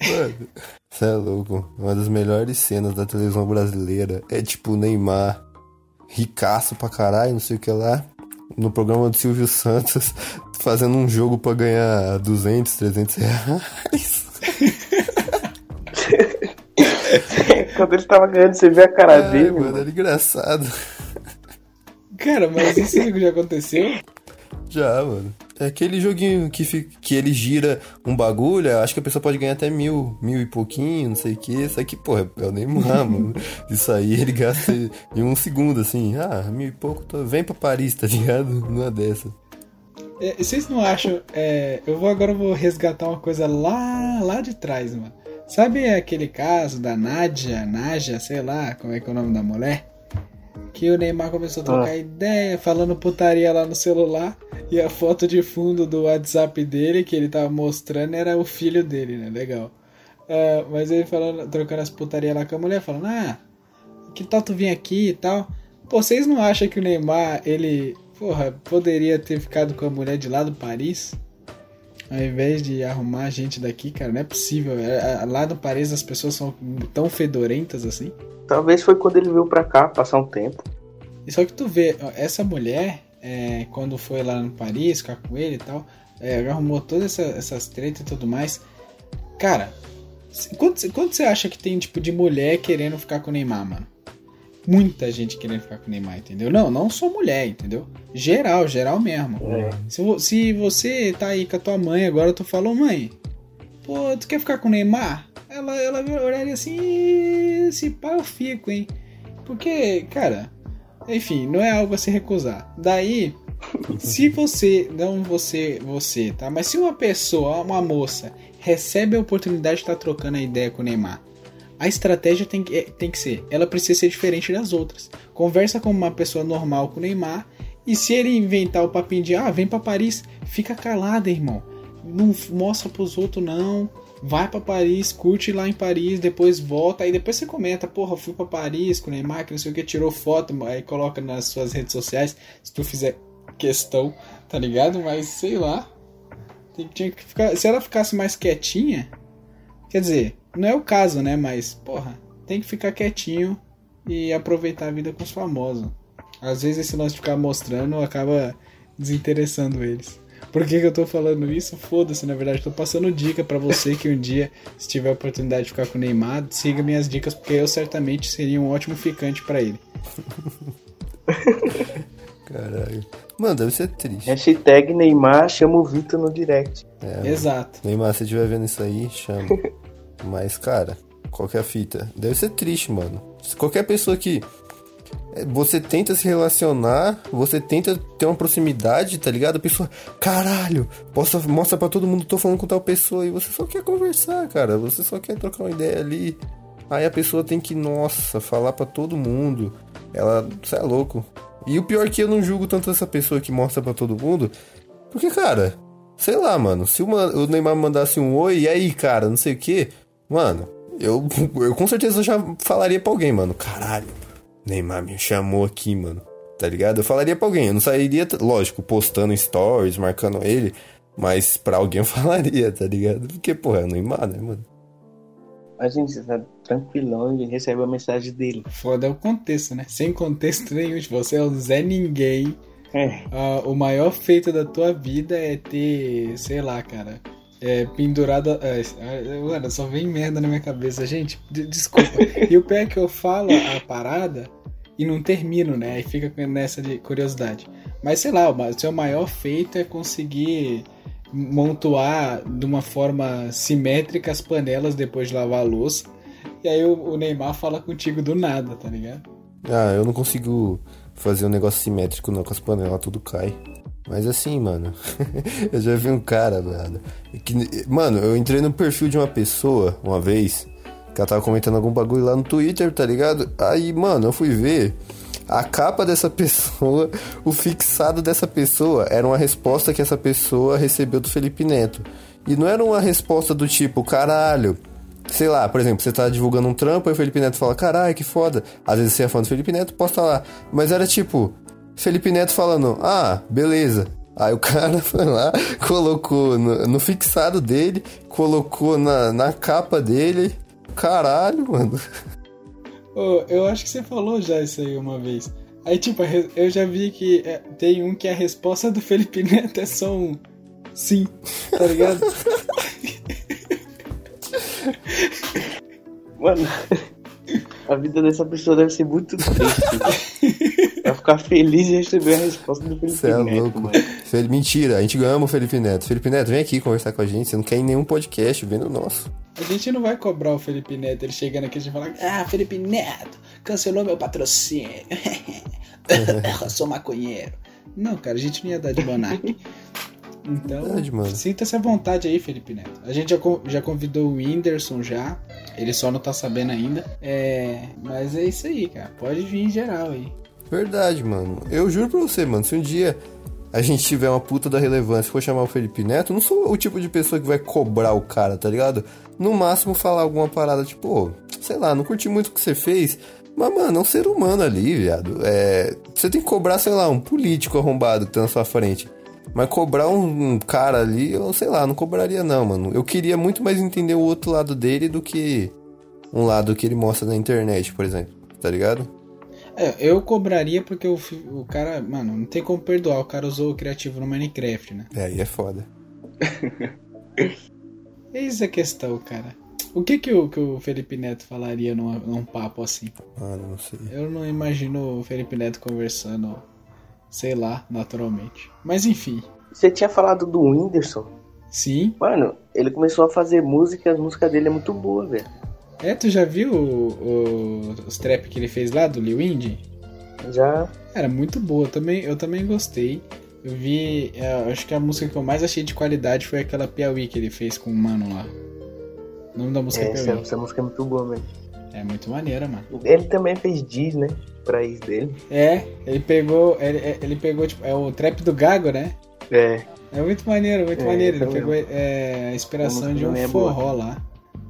Mano, você é louco. Uma das melhores cenas da televisão brasileira é tipo o Neymar, ricaço pra caralho, não sei o que lá, no programa do Silvio Santos, fazendo um jogo pra ganhar 200, 300 reais. Quando ele tava ganhando, você vê a cara Ai, dele, mano, era engraçado. Cara, mas isso já aconteceu? Já, mano. É aquele joguinho que, fi- que ele gira um bagulho, acho que a pessoa pode ganhar até mil, mil e pouquinho, não sei o que. Isso aqui, porra, é o Neymar, mano. Isso aí ele gasta em um segundo, assim. Ah, mil e pouco, tô... vem pra Paris, tá ligado? Numa dessa. É, vocês não acham. é, eu vou agora eu vou resgatar uma coisa lá, lá de trás, mano. Sabe aquele caso da Nádia, Nádia, sei lá, como é que é o nome da mulher? Que o Neymar começou a trocar Ah. ideia, falando putaria lá no celular, e a foto de fundo do WhatsApp dele, que ele tava mostrando, era o filho dele, né? Legal. Ah, mas ele falando, trocando as putaria lá com a mulher, falando, ah, que tal tu vir aqui e tal. Pô, vocês não acham que o Neymar, ele, porra, poderia ter ficado com a mulher de lá do Paris? Ao invés de arrumar a gente daqui, cara, não é possível. É, é, Lá no Paris as pessoas são tão fedorentas assim. Talvez foi quando ele veio pra cá passar um tempo. E só que tu vê, essa mulher, é, quando foi lá no Paris, ficar com ele e tal, é, arrumou todas essa, essas tretas e tudo mais. Cara, quanto, quanto você acha que tem, tipo, de mulher querendo ficar com o Neymar, mano? Muita gente querendo ficar com o Neymar, entendeu? Não, não só mulher, entendeu? Geral, geral mesmo. É. Se, se você tá aí com a tua mãe agora, tu falou, mãe, pô, tu quer ficar com o Neymar? Ela, ela olharia assim, "Ih, se pá eu fico, hein? Porque, cara, enfim, não é algo a se recusar. Daí, Se você, não você, você, tá? Mas se uma pessoa, uma moça, recebe a oportunidade de estar trocando a ideia com o Neymar, a estratégia tem que, tem que ser, ela precisa ser diferente das outras. Conversa com uma pessoa normal com o Neymar, e se ele inventar o papinho de, ah, vem para Paris, fica calado, irmão. Não mostra pros outros, não vai para Paris, curte lá em Paris, depois volta, aí depois você comenta, porra, fui para Paris com o Neymar, que não sei o que, tirou foto, aí coloca nas suas redes sociais, se tu fizer questão, tá ligado? Mas sei lá. Tinha que ficar, se ela ficasse mais quietinha, quer dizer, não é o caso, né? Mas, porra, tem que ficar quietinho e aproveitar a vida com os famosos. Às vezes esse lance de ficar mostrando acaba desinteressando eles. Por que, que eu tô falando isso? Foda-se, na verdade, tô passando dica para você que um dia, se tiver a oportunidade de ficar com o Neymar, siga minhas dicas, porque eu certamente seria um ótimo ficante para ele. Caralho. Mano, deve ser triste. Hashtag Neymar chama o Vitor no direct. É, Exato. Neymar, se estiver vendo isso aí, chama. Mas, cara, qual que é a fita? Deve ser triste, mano. Qualquer pessoa que é, você tenta se relacionar, você tenta ter uma proximidade, tá ligado? A pessoa, caralho, possa, mostra pra todo mundo, tô falando com tal pessoa, e você só quer conversar, cara, você só quer trocar uma ideia ali. Aí a pessoa tem que, nossa, falar para todo mundo. Ela, você é louco. E o pior é que eu não julgo tanto essa pessoa que mostra para todo mundo, porque, cara, sei lá, mano, se o Neymar mandasse um oi, e aí, cara, não sei o que, mano, eu, eu com certeza já falaria pra alguém, mano, caralho Neymar me chamou aqui, mano. Tá ligado? Eu falaria pra alguém. Eu não sairia, lógico, postando stories, marcando ele. Mas pra alguém eu falaria, tá ligado? Porque, porra, é o Neymar, né, mano? A gente tá tranquilão e recebe a mensagem dele. Foda é o contexto, né? Sem contexto nenhum. Você é o Zé Ninguém. É. Uh, o maior feito da tua vida é ter, sei lá, cara, é, pendurada. É, mano, só vem merda na minha cabeça, gente. Desculpa. e o pé é que eu falo a parada e não termino, né? Aí fica nessa de curiosidade. Mas sei lá, o seu maior feito é conseguir montuar de uma forma simétrica as panelas depois de lavar a louça. E aí o Neymar fala contigo do nada, tá ligado? Ah, eu não consigo fazer um negócio simétrico não, com as panelas, tudo cai. Mas assim, mano, eu já vi um cara, mano. Que, mano, eu entrei no perfil de uma pessoa uma vez, que ela tava comentando algum bagulho lá no Twitter, tá ligado? Aí, mano, eu fui ver. A capa dessa pessoa, o fixado dessa pessoa, era uma resposta que essa pessoa recebeu do Felipe Neto. E não era uma resposta do tipo, caralho, sei lá, por exemplo, você tá divulgando um trampo, aí o Felipe Neto fala, caralho, que foda. Às vezes você é fã do Felipe Neto, posta lá. Mas era tipo, Felipe Neto falando, ah, beleza. Aí o cara foi lá, colocou no, no fixado dele, colocou na, na capa dele. Caralho, mano. Oh, eu acho que você falou já isso aí uma vez. Aí, tipo, eu já vi que é, tem um que a resposta do Felipe Neto é só um sim, tá ligado? Mano, a vida dessa pessoa deve ser muito triste. Vai ficar feliz de receber a resposta do Felipe Cê é Neto, louco. mano. Mentira, a gente ama o Felipe Neto. Felipe Neto, vem aqui conversar com a gente. Você não quer ir em nenhum podcast, vendo o nosso. A gente não vai cobrar o Felipe Neto, ele chegando aqui e falar: Ah, Felipe Neto, cancelou meu patrocínio. Eu sou maconheiro. Não, cara, a gente não ia dar de Monark. Então, sinta-se à vontade aí, Felipe Neto. A gente já, já convidou o Whindersson já. Ele só não tá sabendo ainda. É. Mas é isso aí, cara. Pode vir em geral aí. Verdade, mano. Eu juro pra você, mano. Se um dia a gente tiver uma puta da relevância e for chamar o Felipe Neto, não sou o tipo de pessoa que vai cobrar o cara, tá ligado? No máximo falar alguma parada tipo, oh, sei lá, não curti muito o que você fez. Mas, mano, é um ser humano ali, viado. É. Você tem que cobrar, sei lá, um político arrombado que tá na sua frente. Mas cobrar um, um, cara ali, eu sei lá, não cobraria não, mano. Eu queria muito mais entender o outro lado dele do que um lado que ele mostra na internet, por exemplo. Tá ligado? É, eu cobraria porque o, o cara, mano, não tem como perdoar. O cara usou o criativo no Minecraft, né? É, aí é foda. Eis a questão, cara. O que que o, que o Felipe Neto falaria num, num papo assim? Ah, não sei. Eu não imagino o Felipe Neto conversando sei lá, naturalmente. Mas enfim. Você tinha falado do Whindersson? Sim. Mano, ele começou a fazer música, a música dele é muito boa, velho. É, tu já viu o, o, os trap que ele fez lá do Lil Indy? Já. Era muito boa, também, eu também gostei. eu vi. é, acho que a música que eu mais achei de qualidade foi aquela Piauí que ele fez com o Mano lá. O nome da música é, É, Piauí. essa música é muito boa, mano. É muito maneira, mano. Ele também fez Diz, né? Pra ex dele. É, ele pegou. Ele, ele pegou, tipo, é o trap do Gago, né? É. É muito maneiro, muito É, maneiro. Ele pegou é, a inspiração de um é boa. forró lá.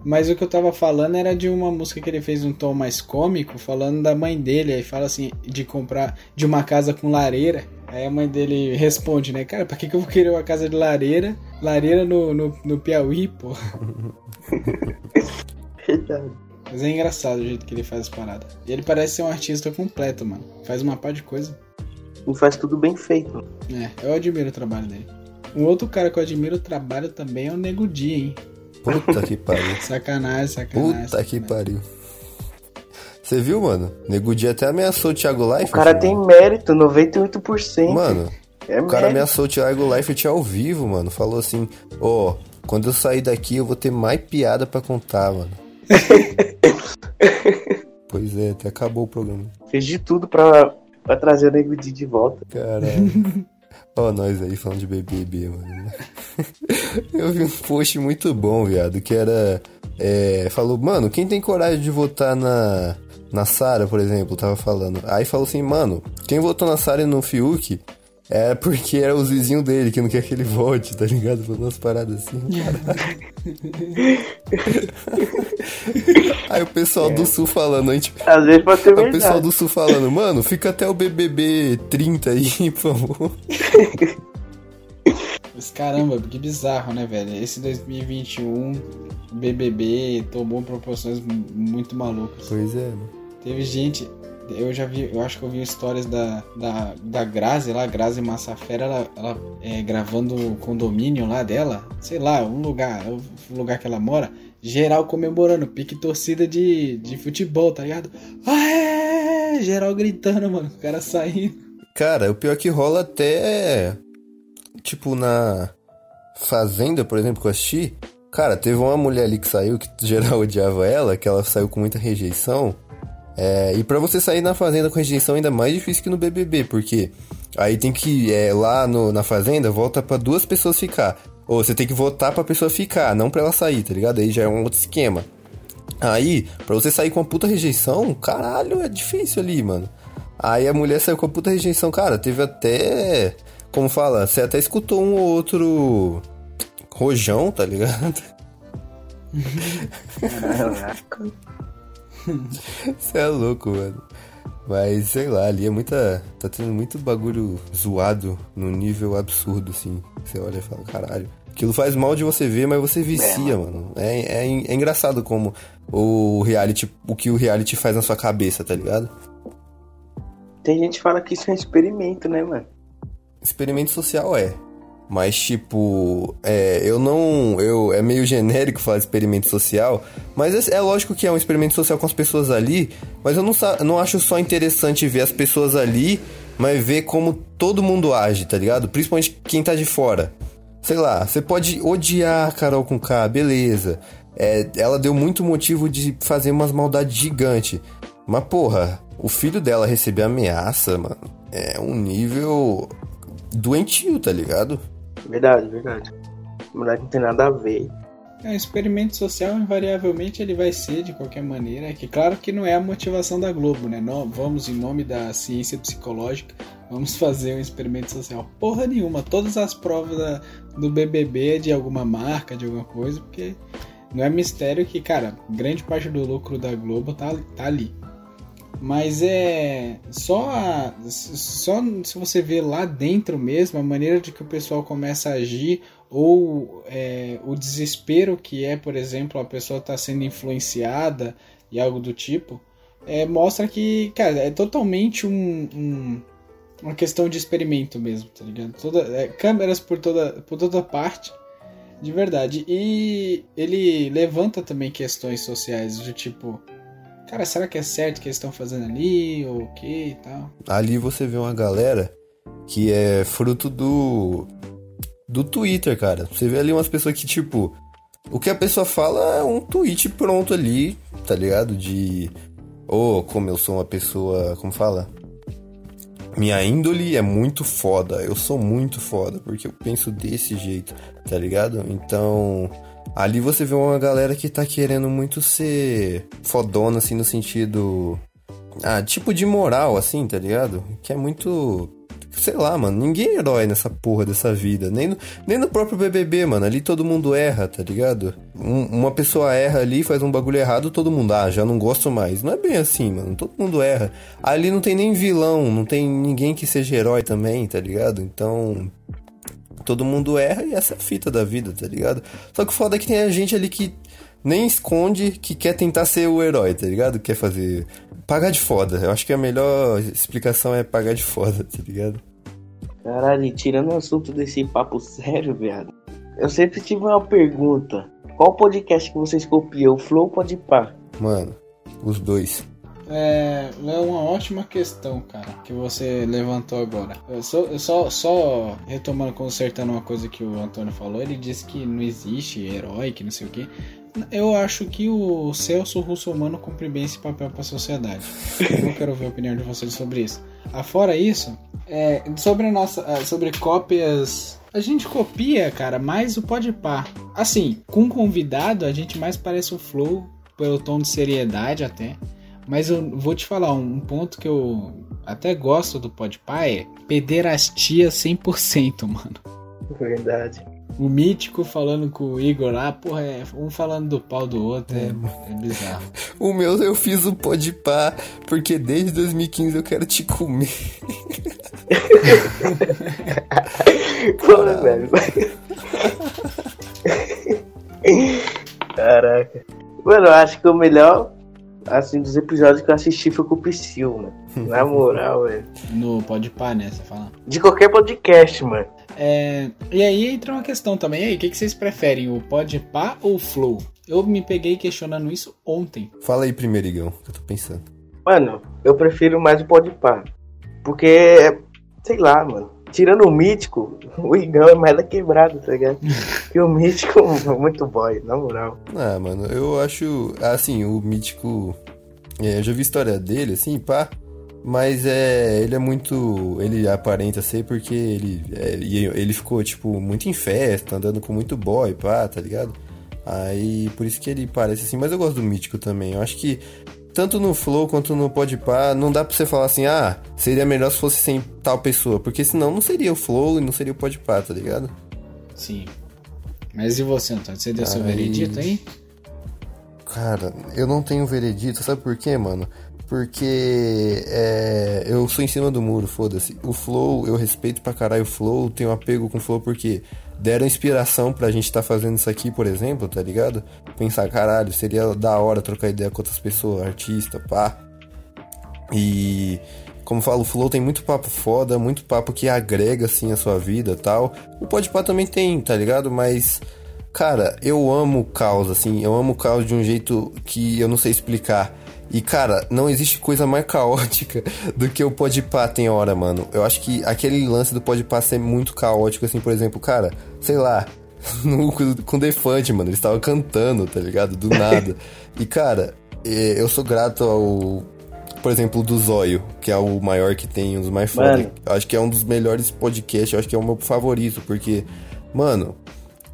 Mas o que eu tava falando era de uma música que ele fez um tom mais cômico, falando da mãe dele. Aí fala assim, de comprar de uma casa com lareira. Aí a mãe dele responde, né? Cara, pra que, que eu vou querer uma casa de lareira? Lareira no, no, no Piauí, pô. Mas é engraçado o jeito que ele faz as paradas. E ele parece ser um artista completo, mano. Faz uma par de coisa. E faz tudo bem feito. mano. É, eu admiro o trabalho dele. Um outro cara que eu admiro o trabalho também é o Nego Di, hein? Puta que pariu. Sacanagem, sacanagem. Puta que sacanagem. pariu. Você viu, mano? Nego Di até ameaçou o Thiago Life. O cara tem mérito, 98%. Mano, é o cara mérito. ameaçou o Thiago Life ao vivo, mano. Falou assim: Ó, quando eu sair daqui eu vou ter mais piada pra contar, mano. pois é, até acabou o programa. Fez de tudo pra, pra trazer o Nego Di de volta. Caralho. Ó, nós aí falando de BBB, mano. Eu vi um post muito bom, viado, que era. é, falou, mano, quem tem coragem de votar na. Na Sara, por exemplo, tava falando. Aí falou assim, mano, quem votou na Sara e no Fiuk é porque era os vizinhos dele que não quer que ele vote, tá ligado? Falando umas paradas assim, caralho. Aí o pessoal do Sul falando, a gente, Às vezes pode ser o pessoal do Sul falando, mano, fica até o BBB 30 aí, por favor. Mas caramba, que bizarro, né, velho? Esse 2021, BBB tomou proporções mu- muito malucas. Pois é, mano. Teve gente, eu já vi, eu acho que eu vi histórias da, da, da Grazi lá, Grazi Massafera, ela, ela é, gravando o condomínio lá dela, sei lá, um lugar, o lugar que ela mora, geral comemorando, pique torcida de, de futebol, tá ligado? Aê! Geral gritando, mano, o cara saindo. Cara, o pior é que rola até. Tipo, na Fazenda, por exemplo, que eu assisti. Cara, teve uma mulher ali que saiu, que geral odiava ela, que ela saiu com muita rejeição. É, e pra você sair na Fazenda com rejeição ainda mais difícil que no BBB, porque aí tem que, é, lá no, na Fazenda, volta pra duas pessoas ficar. Ou você tem que votar pra pessoa ficar, não pra ela sair, tá ligado? Aí já é um outro esquema. Aí, pra você sair com uma puta rejeição, caralho, é difícil ali, mano. Aí a mulher saiu com a puta rejeição, cara, teve até. Como fala? Você até escutou um ou outro. Rojão, tá ligado? Caraca. Você é louco, mano. Mas sei lá, ali é muita. Tá tendo muito bagulho zoado num nível absurdo, assim. Você olha e fala, caralho. Aquilo faz mal de você ver, mas você vicia, mano. É, é, é engraçado como o reality. O que o reality faz na sua cabeça, tá ligado? Tem gente que fala que isso é um experimento, né, mano? Experimento social é. Mas, tipo, é, eu não. Eu, é meio genérico falar experimento social. Mas é, é lógico que é um experimento social com as pessoas ali. Mas eu não, não acho só interessante ver as pessoas ali, mas ver como todo mundo age, tá ligado? Principalmente quem tá de fora. Sei lá, você pode odiar a Carol com K, beleza. É, ela deu muito motivo de fazer umas maldades gigantes. Mas, porra, o filho dela receber ameaça, mano, é um nível doentio, tá ligado? Verdade, verdade. O moleque não tem nada a ver. É, experimento social, invariavelmente, ele vai ser de qualquer maneira. É que claro que não é a motivação da Globo, né? Não, vamos, em nome da ciência psicológica, vamos fazer um experimento social. Porra nenhuma. Todas as provas da- do BBB é de alguma marca, de alguma coisa, porque não é mistério que, cara, grande parte do lucro da Globo tá, tá ali. Mas é só a- só se você ver lá dentro mesmo a maneira de que o pessoal começa a agir ou é, o desespero que é, por exemplo, a pessoa está sendo influenciada e algo do tipo, é, mostra que, cara, é totalmente um, um- uma questão de experimento mesmo, tá ligado? Toda, é, câmeras por toda, por toda parte, de verdade. E ele levanta também questões sociais do tipo, cara, será que é certo o que eles estão fazendo ali ou o que e tal? Ali você vê uma galera que é fruto do do Twitter, cara. Você vê ali umas pessoas que tipo, o que a pessoa fala é um tweet pronto ali, tá ligado? De ou como eu sou uma pessoa, como fala? minha índole é muito foda. Eu sou muito foda, porque eu penso desse jeito, tá ligado? Então, ali você vê uma galera que tá querendo muito ser fodona, assim, no sentido. Ah, tipo de moral, assim, tá ligado? Que é muito sei lá, mano, ninguém é herói nessa porra dessa vida. Nem no, nem no próprio BBB, mano. Ali todo mundo erra, tá ligado? Um, uma pessoa erra ali, faz um bagulho errado, todo mundo, ah, já não gosto mais. Não é bem assim, mano. Todo mundo erra. Ali não tem nem vilão, não tem ninguém que seja herói também, tá ligado? Então. Todo mundo erra e essa é a fita da vida, tá ligado? Só que o foda é que tem a gente ali que nem esconde que quer tentar ser o herói, tá ligado? Quer fazer. Pagar de foda. Eu acho que a melhor explicação é pagar de foda, tá ligado? Caralho, tirando o assunto desse papo sério, viado. Eu sempre tive uma pergunta. Qual podcast que vocês copiam, o Flow ou Podpah? Mano, os dois. É, é uma ótima questão, cara, que você levantou agora. Eu só, eu só, só retomando, consertando uma coisa que o Antônio falou, ele disse que não existe herói, que não sei o que. Eu acho que o Celso Russomano cumpre bem esse papel para a sociedade. Eu quero ver a opinião de vocês sobre isso. Afora isso, é, sobre, nossa, é, sobre cópias. A gente copia, cara, mais o Podpah. Assim, com convidado, a gente mais parece o Flow, pelo tom de seriedade até. Mas eu vou te falar, um ponto que eu até gosto do Podpah é pederastia 100%, mano. Verdade. O mítico falando com o Igor lá, porra, é um falando do pau do outro, é, é bizarro. o meu eu fiz o Podpah, porque desde 2015 eu quero te comer. Porra, velho. Caraca. Mano, eu acho que o melhor, assim, dos episódios que eu assisti foi com o Psyll, mano. Na moral, velho. No Podpah, né, você fala? De qualquer podcast, mano. É, e aí entra uma questão também. E aí, o que, que vocês preferem, o Podpah ou o Flow? Eu me peguei questionando isso ontem. Fala aí primeiro, Igão, que eu tô pensando. Mano, eu prefiro mais o Podpah. Porque, sei lá, mano. Tirando o Mítico, o Igão é mais da quebrada, tá ligado? que o Mítico é muito boy, na moral. Ah, mano, eu acho... Assim, o Mítico... É, eu já vi história dele, assim, pá... Mas é, ele é muito. Ele aparenta ser porque ele, é, ele ficou, tipo, muito em festa, andando com muito boy, pá, tá ligado? Aí por isso que ele parece assim. Mas eu gosto do Mítico também. Eu acho que tanto no Flow quanto no Podpah, não dá pra você falar assim, ah, seria melhor se fosse sem tal pessoa. Porque senão não seria o Flow e não seria o Podpah, tá ligado? Sim. Mas e você, Antônio? Você deu aí... seu veredito aí? Cara, eu não tenho veredito, sabe por quê, mano? Porque é, eu sou em cima do muro, foda-se. O Flow, eu respeito pra caralho o Flow, tenho apego com o Flow porque deram inspiração pra gente estar tá fazendo isso aqui, por exemplo, tá ligado? Pensar, caralho, seria da hora trocar ideia com outras pessoas, artista, pá. E como falo, o Flow tem muito papo foda, muito papo que agrega assim a sua vida tal. O Podpah também tem, tá ligado? Mas cara, eu amo o caos assim, eu amo o caos de um jeito que eu não sei explicar. E, cara, não existe coisa mais caótica do que o Podpah tem hora, mano. Eu acho que aquele lance do Podpah ser muito caótico, assim, por exemplo, cara, sei lá, no, com Defante, mano, eles estavam cantando, tá ligado? Do nada. e, cara, eu sou grato ao, por exemplo, do Zóio, que é o maior que tem, um dos mais foda. Acho que é um dos melhores podcasts, acho que é o meu favorito, porque, mano,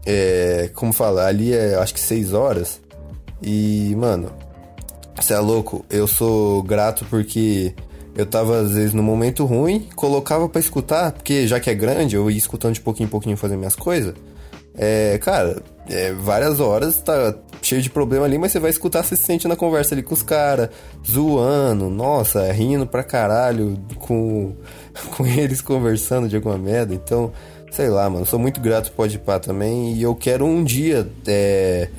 é, como falar, ali é acho que seis horas. E, mano, você é louco? Eu sou grato porque eu tava, às vezes, no momento ruim, colocava para escutar, porque já que é grande, eu ia escutando de pouquinho em pouquinho fazer minhas coisas. É, cara, é, várias horas, tá cheio de problema ali, mas você vai escutar, você se sente na conversa ali com os caras, zoando, nossa, rindo pra caralho, com, com eles conversando de alguma merda. Então, sei lá, mano, sou muito grato pode pá também, e eu quero um dia, é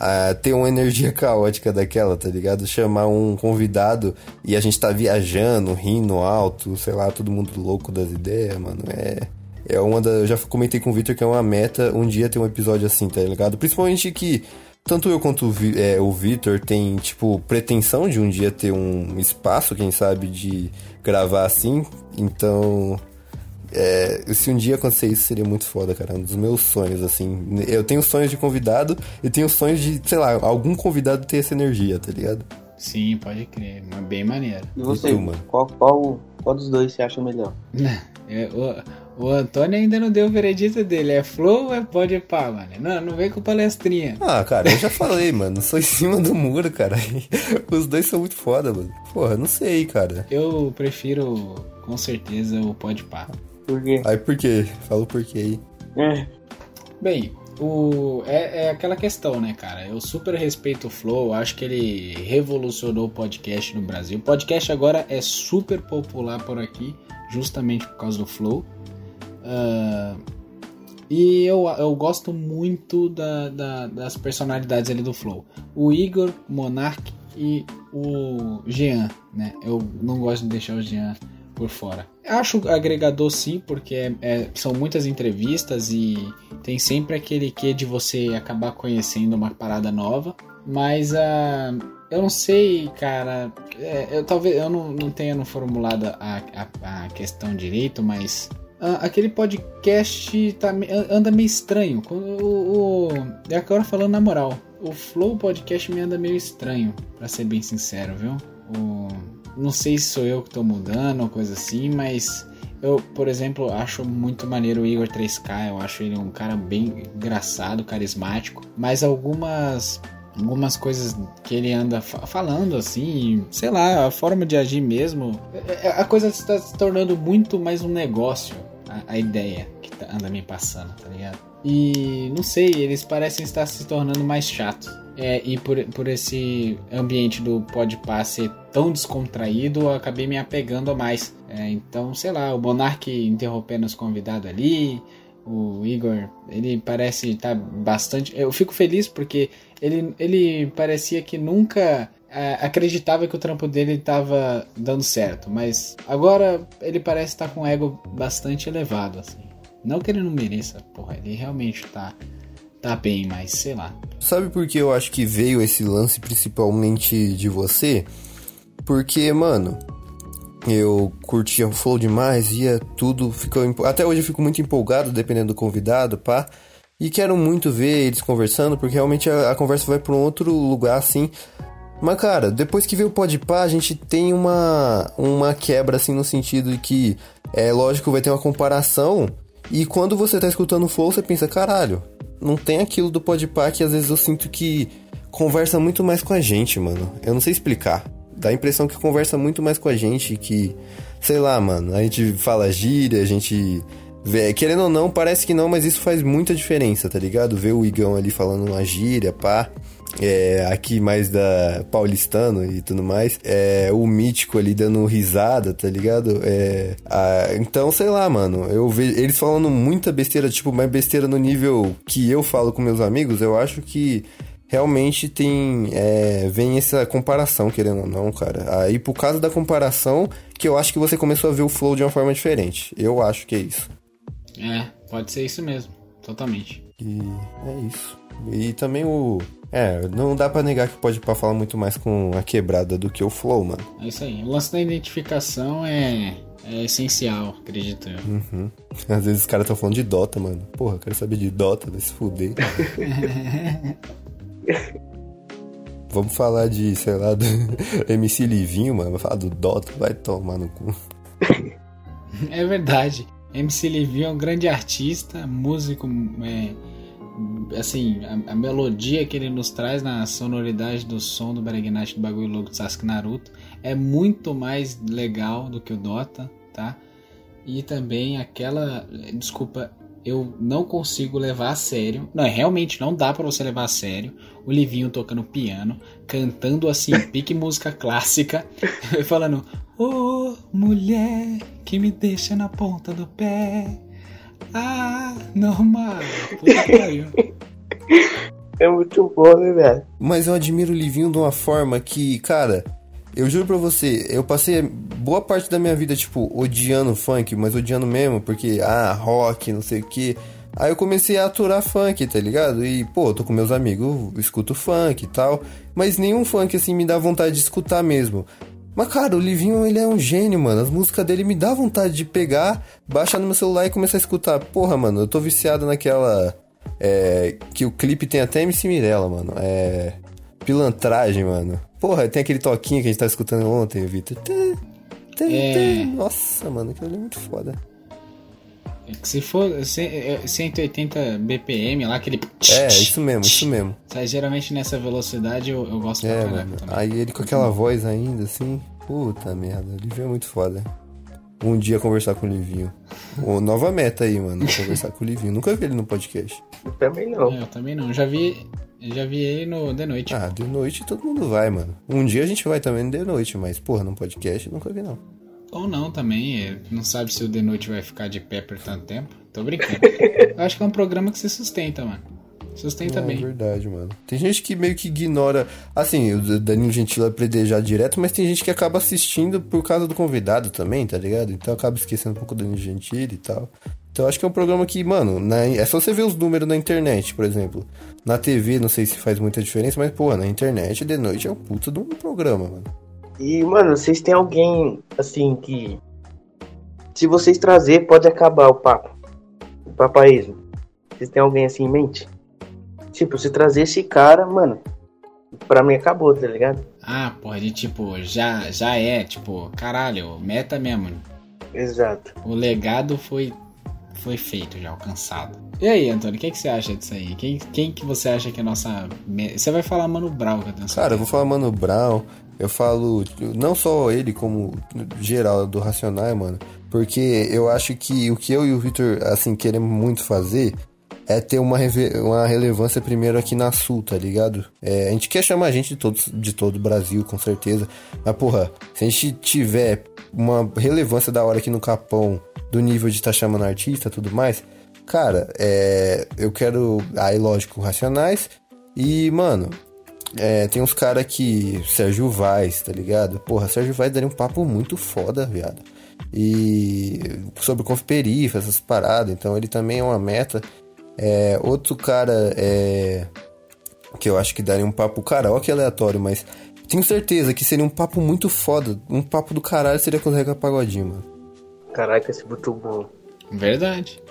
a ter uma energia caótica daquela, tá ligado? Chamar um convidado e a gente tá viajando, rindo alto, sei lá, todo mundo louco das ideias, mano. É. É uma da. Eu já comentei com o Victor que é uma meta um dia ter um episódio assim, tá ligado? Principalmente que tanto eu quanto o, é, o Victor tem, tipo, pretensão de um dia ter um espaço, quem sabe, de gravar assim. Então, é, se um dia acontecer isso, seria muito foda, cara. Um dos meus sonhos, assim. Eu tenho sonhos de convidado e tenho sonhos de, sei lá, algum convidado ter essa energia, tá ligado? Sim, pode crer. Bem maneiro. E você, e tu, mano? Qual, qual Qual dos dois você acha melhor? É, o, o Antônio ainda não deu o veredito dele. É flow ou é pode pá, mano? Não, não vem com palestrinha. Ah, cara, eu já falei, mano. Sou em cima do muro, cara. Os dois são muito foda, mano. Porra, não sei, cara. Eu prefiro, com certeza, o pode pá. Por quê? Aí por quê? Fala o porquê aí. É, Bem, o, é, é aquela questão, né, cara? Eu super respeito o Flow, acho que ele revolucionou o podcast no Brasil. O podcast agora é super popular por aqui, justamente por causa do Flow. Ah, e eu, eu gosto muito da, da- das personalidades ali do Flow. O Igor, o Monark e o Jean, né? Eu não gosto de deixar o Jean por fora. Acho agregador sim, porque é- é- são muitas entrevistas e tem sempre aquele quê de você acabar conhecendo uma parada nova. Mas ah, eu não sei, cara. é, eu talvez eu não, não tenha formulado a, a, a questão direito, mas ah, aquele podcast tá, anda meio estranho. Quando O, é agora falando na moral, o Flow Podcast me anda meio estranho, pra ser bem sincero, viu? O, não sei se sou eu que tô mudando ou coisa assim, mas eu, por exemplo, acho muito maneiro o Igor 3K. Eu acho ele um cara bem engraçado, carismático. Mas algumas algumas coisas que ele anda fa- falando assim, sei lá, a forma de agir mesmo, é- é- a coisa está se tornando muito mais um negócio, a, a ideia que tá- anda me passando, tá ligado? E não sei, eles parecem estar se tornando mais chatos. É, e por, por esse ambiente do Podpah ser tão descontraído, eu acabei me apegando a mais. É, então, sei lá, o Monark interrompendo os convidados ali, o Igor, ele parece estar bastante. Eu fico feliz porque ele, ele parecia que nunca é, acreditava que o trampo dele estava dando certo, mas agora ele parece estar com um ego bastante elevado, assim. Não que ele não mereça, porra, ele realmente tá, tá bem, mas sei lá. Sabe por que eu acho que veio esse lance principalmente de você? Porque, mano, eu curtia o flow demais, ia tudo, ficou até hoje eu fico muito empolgado dependendo do convidado, pá. E quero muito ver eles conversando, porque realmente a, a conversa vai pra um outro lugar assim. Mas cara, depois que veio o Podpah, a gente tem uma uma quebra assim no sentido de que é lógico vai ter uma comparação e quando você tá escutando o flow, você pensa, caralho, não tem aquilo do Podpah que às vezes eu sinto que conversa muito mais com a gente, mano. Eu não sei explicar. Dá a impressão que conversa muito mais com a gente, que, sei lá, mano, a gente fala gíria, a gente. Querendo ou não, parece que não, mas isso faz muita diferença, tá ligado? Ver o Igão ali falando uma gíria, pá. É, aqui mais da paulistano e tudo mais. É, o mítico ali dando risada, tá ligado? É, a- então, sei lá, mano. Eu vejo eles falando muita besteira, tipo, mais besteira no nível que eu falo com meus amigos. Eu acho que realmente tem. é, vem essa comparação, querendo ou não, cara. Aí, por causa da comparação, que eu acho que você começou a ver o flow de uma forma diferente. Eu acho que é isso. É, pode ser isso mesmo, totalmente. E é isso. E também o. É, não dá pra negar que pode pra falar muito mais com a quebrada do que o flow, mano. É isso aí. O lance da identificação é, é essencial, acredito eu. Uhum. Às vezes os caras tão falando de Dota, mano. Porra, eu quero saber de Dota, vai se fuder. Vamos falar de, sei lá, do MC Livinho, mano. Vai falar do Dota, vai tomar no cu. É verdade. MC Livinho é um grande artista, músico, é, assim, a, a melodia que ele nos traz na sonoridade do som do Beregnite do bagulho louco de Sasuke Naruto é muito mais legal do que o Dota, tá? E também aquela, desculpa, eu não consigo levar a sério. Não, realmente não dá pra você levar a sério. O Livinho tocando piano, cantando assim, pique música clássica, falando: Ô mulher que me deixa na ponta do pé. Ah, normal. É muito bom, né, velho? Mas eu admiro o Livinho de uma forma que, cara, eu juro pra você, eu passei boa parte da minha vida, tipo, odiando funk, mas odiando mesmo, porque, ah, rock, não sei o que. Aí eu comecei a aturar funk, tá ligado? E, pô, tô com meus amigos, escuto funk e tal, mas nenhum funk, assim, me dá vontade de escutar mesmo. Mas, cara, o Livinho, ele é um gênio, mano. As músicas dele me dá vontade de pegar, baixar no meu celular e começar a escutar. Porra, mano, eu tô viciado naquela... É, que o clipe tem até MC Mirella, mano. É... Pilantragem, mano. Porra, tem aquele toquinho que a gente tava escutando ontem, Vitor. É. Nossa, mano, aquilo ali é muito foda. É que Se for ce- é, 180 BPM lá, aquele. É, isso mesmo, isso mesmo. Sai geralmente nessa velocidade eu, eu gosto É, pra caralho. Aí ele com aquela voz ainda, assim. Puta merda, o Livinho é muito foda. Um dia conversar com o Livinho. Ô, nova meta aí, mano. Conversar com o Livinho. Nunca vi ele no podcast. Eu também não. É, eu também não. Já vi, já vi ele no The Noite. Ah, de noite todo mundo vai, mano. Um dia a gente vai também no de noite, mas, porra, no podcast nunca vi, não. Ou não também. é, Não sabe se o The Noite vai ficar de pé por tanto tempo. Tô brincando. eu acho que é um programa que se sustenta, mano. Sustenta É bem. verdade, mano. Tem gente que meio que ignora. Assim, o Danilo Gentili é predejar direto, mas tem gente que acaba assistindo por causa do convidado também, tá ligado? Então acaba esquecendo um pouco do Danilo Gentili e tal. Então acho que é um programa que, mano, na- é só você ver os números na internet, por exemplo. Na TV, não sei se faz muita diferença, mas, pô, na internet, de noite é um puta de um programa, mano. E, mano, vocês têm alguém, assim, que. Se vocês trazer, pode acabar o papo. O papaísmo. Vocês têm alguém assim em mente? Tipo, se trazer esse cara, mano, pra mim acabou, tá ligado? Ah, porra, de tipo, já, já é, tipo, caralho, meta mesmo. Exato. O legado foi, foi feito já, alcançado. E aí, Antônio, o que, que você acha disso aí? Quem, quem que você acha que é a nossa. Você vai falar Mano Brown, que eu tenho Cara, eu vou certeza. falar Mano Brown, eu falo não só ele, como geral do Racionais, mano. Porque eu acho que o que eu e o Victor, assim, queremos muito fazer é ter uma, uma relevância primeiro aqui na Sul, tá ligado? É, a gente quer chamar gente de, todos, de todo o Brasil, com certeza. Mas, porra, se a gente tiver uma relevância da hora aqui no Capão, do nível de estar chamando artista tudo mais, cara, é, eu quero. Aí, lógico, Racionais. E, mano, é, tem uns caras que. Sérgio Vaz, tá ligado? Porra, Sérgio Vaz daria um papo muito foda, viado. E sobre Confperifa, essas paradas. Então ele também é uma meta. É, outro cara é, que eu acho que daria um papo karaoke aleatório, mas tenho certeza que seria um papo muito foda. Um papo do caralho seria com o Zeca Pagodinho, mano. Caraca, esse muito bom. Verdade.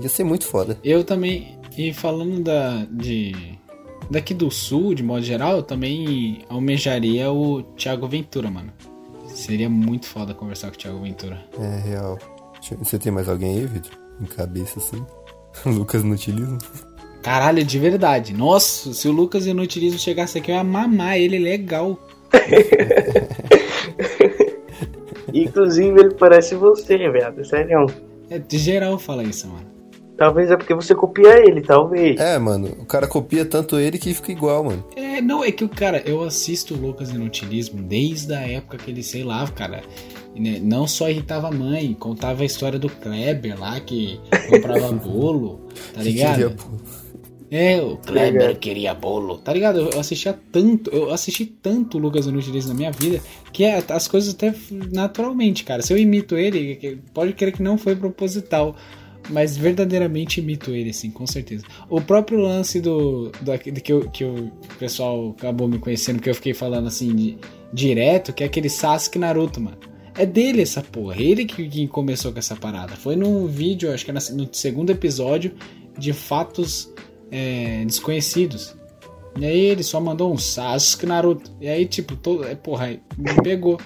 Ia ser muito foda. Eu também, e falando da, de, daqui do sul, de modo geral, eu também almejaria o Thiago Ventura, mano. Seria muito foda conversar com o Thiago Ventura. É real. Você tem mais alguém aí, Vitor? Em cabeça assim? Lucas Nutilismo? Caralho, de verdade. Nossa, se o Lucas Inutilismo chegasse aqui, eu ia mamar ele legal. Inclusive, ele parece você, viado. Sério. É, de geral fala isso, mano. Talvez é porque você copia ele, talvez. É, mano, o cara copia tanto ele que fica igual, mano. É, não, é que o cara, eu assisto o Lucas Inutilismo desde a época que ele, sei lá, cara, né, não só irritava a mãe, contava a história do Kleber lá, que comprava bolo, tá ligado? É, o Kleber ligado. queria bolo, tá ligado? Eu assistia tanto, eu assisti tanto o Lucas Inutilismo na minha vida, que é- as coisas até naturalmente, cara. Se eu imito ele, pode crer que não foi proposital, mas verdadeiramente imito ele, assim, com certeza. O próprio lance do, do que, eu, que o pessoal acabou me conhecendo, que eu fiquei falando assim, de- direto, que é aquele Sasuke Naruto, mano. É dele essa porra, ele que, que começou com essa parada. Foi num vídeo, acho que é na- no segundo episódio, de fatos é, desconhecidos. E aí ele só mandou um Sasuke Naruto. E aí, tipo, todo, é, porra, me pegou.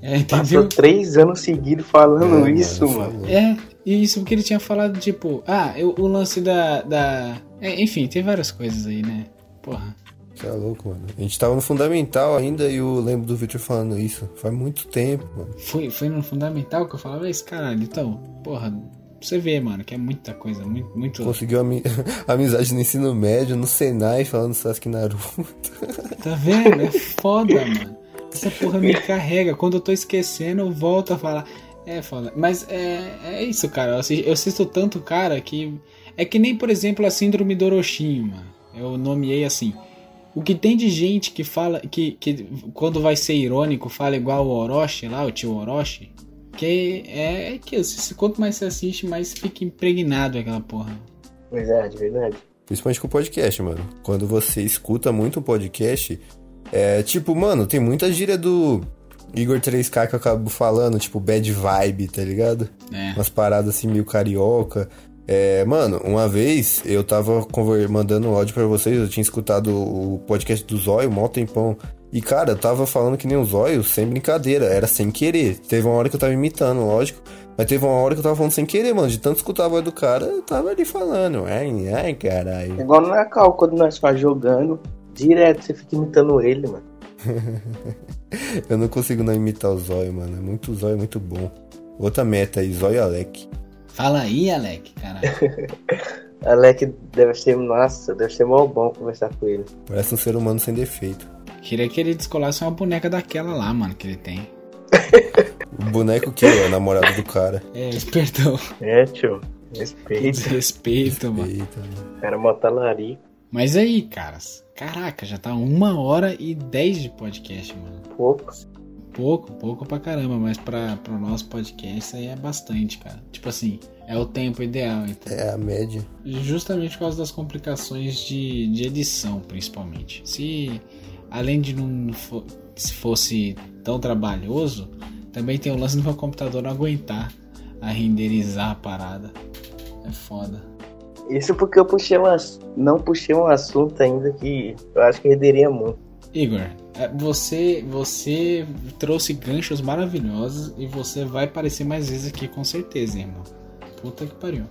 É, Passou entendeu? três anos seguidos falando É, isso, mano. É, e isso porque ele tinha falado, tipo, ah, eu- o lance da. da... é, enfim, tem várias coisas aí, né? Porra. Você é louco, mano. A gente tava no fundamental ainda e eu lembro do Victor falando isso. Faz muito tempo, mano. Foi, foi no fundamental que eu falava isso, caralho. Então, porra, você ver, mano, que é muita coisa, muito. muito... Conseguiu ami- amizade no ensino médio, no Senai, falando Sasuke Naruto. Tá vendo? É foda, mano. Essa porra me carrega. Quando eu tô esquecendo, eu volto a falar. É foda. Mas é, é isso, cara. Eu assisto, eu assisto tanto, cara, que. É que nem, por exemplo, a síndrome do Orochinho, mano. Eu nomeei assim. O que tem de gente que fala. Que, que quando vai ser irônico, fala igual o Orochi lá, o tio Orochi. Que é, é que se- quanto mais você assiste, mais fica impregnado aquela porra. Verdade, verdade. Principalmente com o podcast, mano. Quando você escuta muito o podcast, é tipo, mano, tem muita gíria do Igor 3K que eu acabo falando, tipo, bad vibe, tá ligado? É. Umas paradas assim meio carioca. É, mano, uma vez eu tava mandando um áudio pra vocês, eu tinha escutado o podcast do Zóio, um mó tempão. E, cara, eu tava falando que nem os olhos, sem brincadeira, era sem querer. Teve uma hora que eu tava imitando, lógico. Mas teve uma hora que eu tava falando sem querer, mano. De tanto escutar a voz do cara, eu tava ali falando. Ai, ai, caralho. Igual no Nacal, quando nós faz jogando, direto você fica imitando ele, mano. eu não consigo não imitar o zóio, mano. É muito zóio, muito bom. Outra meta aí, zóio Alec. Fala aí, Alec, caralho. Alec deve ser, nossa, deve ser mó bom conversar com ele. Parece um ser humano sem defeito. Queria que ele descolasse uma boneca daquela lá, mano, que ele tem. o boneco que é o namorado do cara. É, perdão. É, tio. Respeito. Respeito, mano. Era mó talarico. Mas aí, caras. Caraca, já tá uma hora e dez de podcast, mano. Pouco. Pouco, pouco pra caramba, mas pra, pro nosso podcast isso aí é bastante, cara. Tipo assim, é o tempo ideal. Então. É a média. Justamente por causa das complicações de, de edição, principalmente. Se além de não se fosse tão trabalhoso, também tem o lance do meu computador não aguentar a renderizar a parada. É foda. Isso porque eu puxei umas, não puxei um assunto ainda que eu acho que renderia muito. Igor, é, você você trouxe ganchos maravilhosos e você vai aparecer mais vezes aqui com certeza, irmão. Puta que pariu.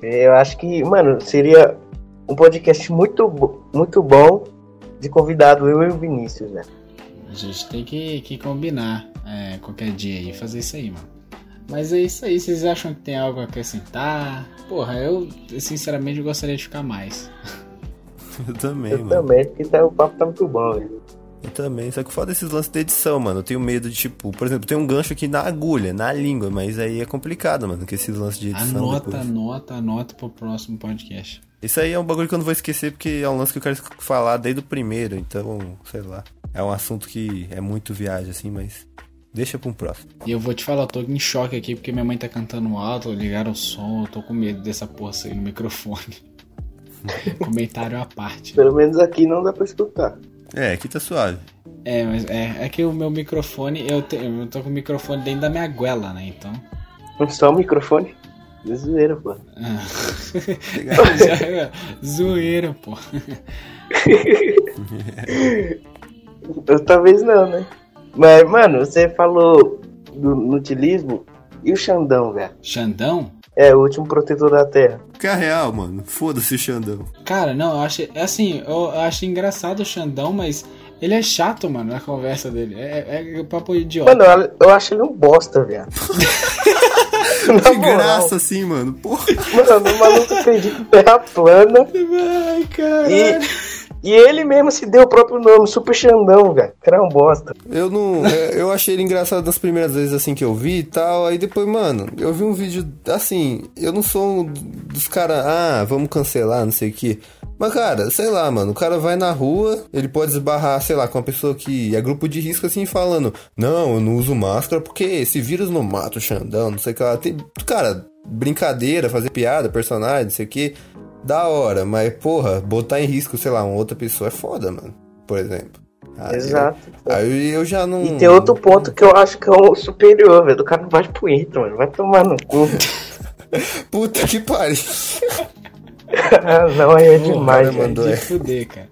Eu acho que, mano, seria um podcast muito, muito bom de convidado eu e o Vinícius, né? A gente tem que, que combinar é, qualquer dia aí, fazer isso aí, mano. Mas é isso aí, vocês acham que tem algo a acrescentar? Porra, eu sinceramente gostaria de ficar mais. Eu também, eu mano. também, porque tá, o papo tá muito bom, velho. Eu também, só que foda esses lances de edição, mano. Eu tenho medo de, tipo, por exemplo, tem um gancho aqui na agulha, na língua, mas aí é complicado, mano, que esses lances de edição. Anota, depois. anota, anota pro próximo podcast. Isso aí é um bagulho que eu não vou esquecer, porque é um lance que eu quero falar desde o primeiro, então, sei lá. É um assunto que é muito viagem, assim, mas deixa pra um próximo. E eu vou te falar, eu tô em choque aqui porque minha mãe tá cantando alto, ligaram o som, eu tô com medo dessa porra sair no microfone. Comentário à parte. Pelo menos aqui não dá pra escutar. É, aqui tá suave. É, mas é, é que o meu microfone, eu, te, eu tô com o microfone dentro da minha goela, né? Então. Só o microfone? Zoeira, pô. Ah. Zoeira, pô. eu, talvez não, né? Mas, mano, você falou do nutilismo e o Xandão, velho. Xandão? É, o último protetor da Terra. Que é real, mano. Foda-se o Xandão. Cara, não, eu acho. É assim, eu acho engraçado o Xandão, mas ele é chato, mano, na conversa dele. É, é, é papo idiota. Mano, eu acho ele um bosta, velho. que graça, assim, mano. Porra. Mano, o maluco acredita em terra plana. Ai, caralho. E... E ele mesmo se deu o próprio nome, Super Xandão, velho. É um bosta. Eu não. eu achei ele engraçado das primeiras vezes assim que eu vi e tal. Aí depois, mano, eu vi um vídeo assim. Eu não sou um dos caras. Ah, vamos cancelar, não sei o que. Mas, cara, sei lá, mano, o cara vai na rua, ele pode esbarrar, sei lá, com uma pessoa que é grupo de risco, assim, falando: Não, eu não uso máscara porque esse vírus não mata o Xandão, não sei o que lá. Tem, cara, brincadeira, fazer piada, personagem, não sei o que da hora, mas porra, botar em risco, sei lá, uma outra pessoa é foda, mano. Por exemplo. Aí Exato. Eu, aí eu já não. E tem outro ponto que eu acho que é o superior, velho. Do cara não vai de punheta, mano. Vai tomar no cu. Puta que pariu. não, aí é demais, cara. Mandou é de fuder, cara.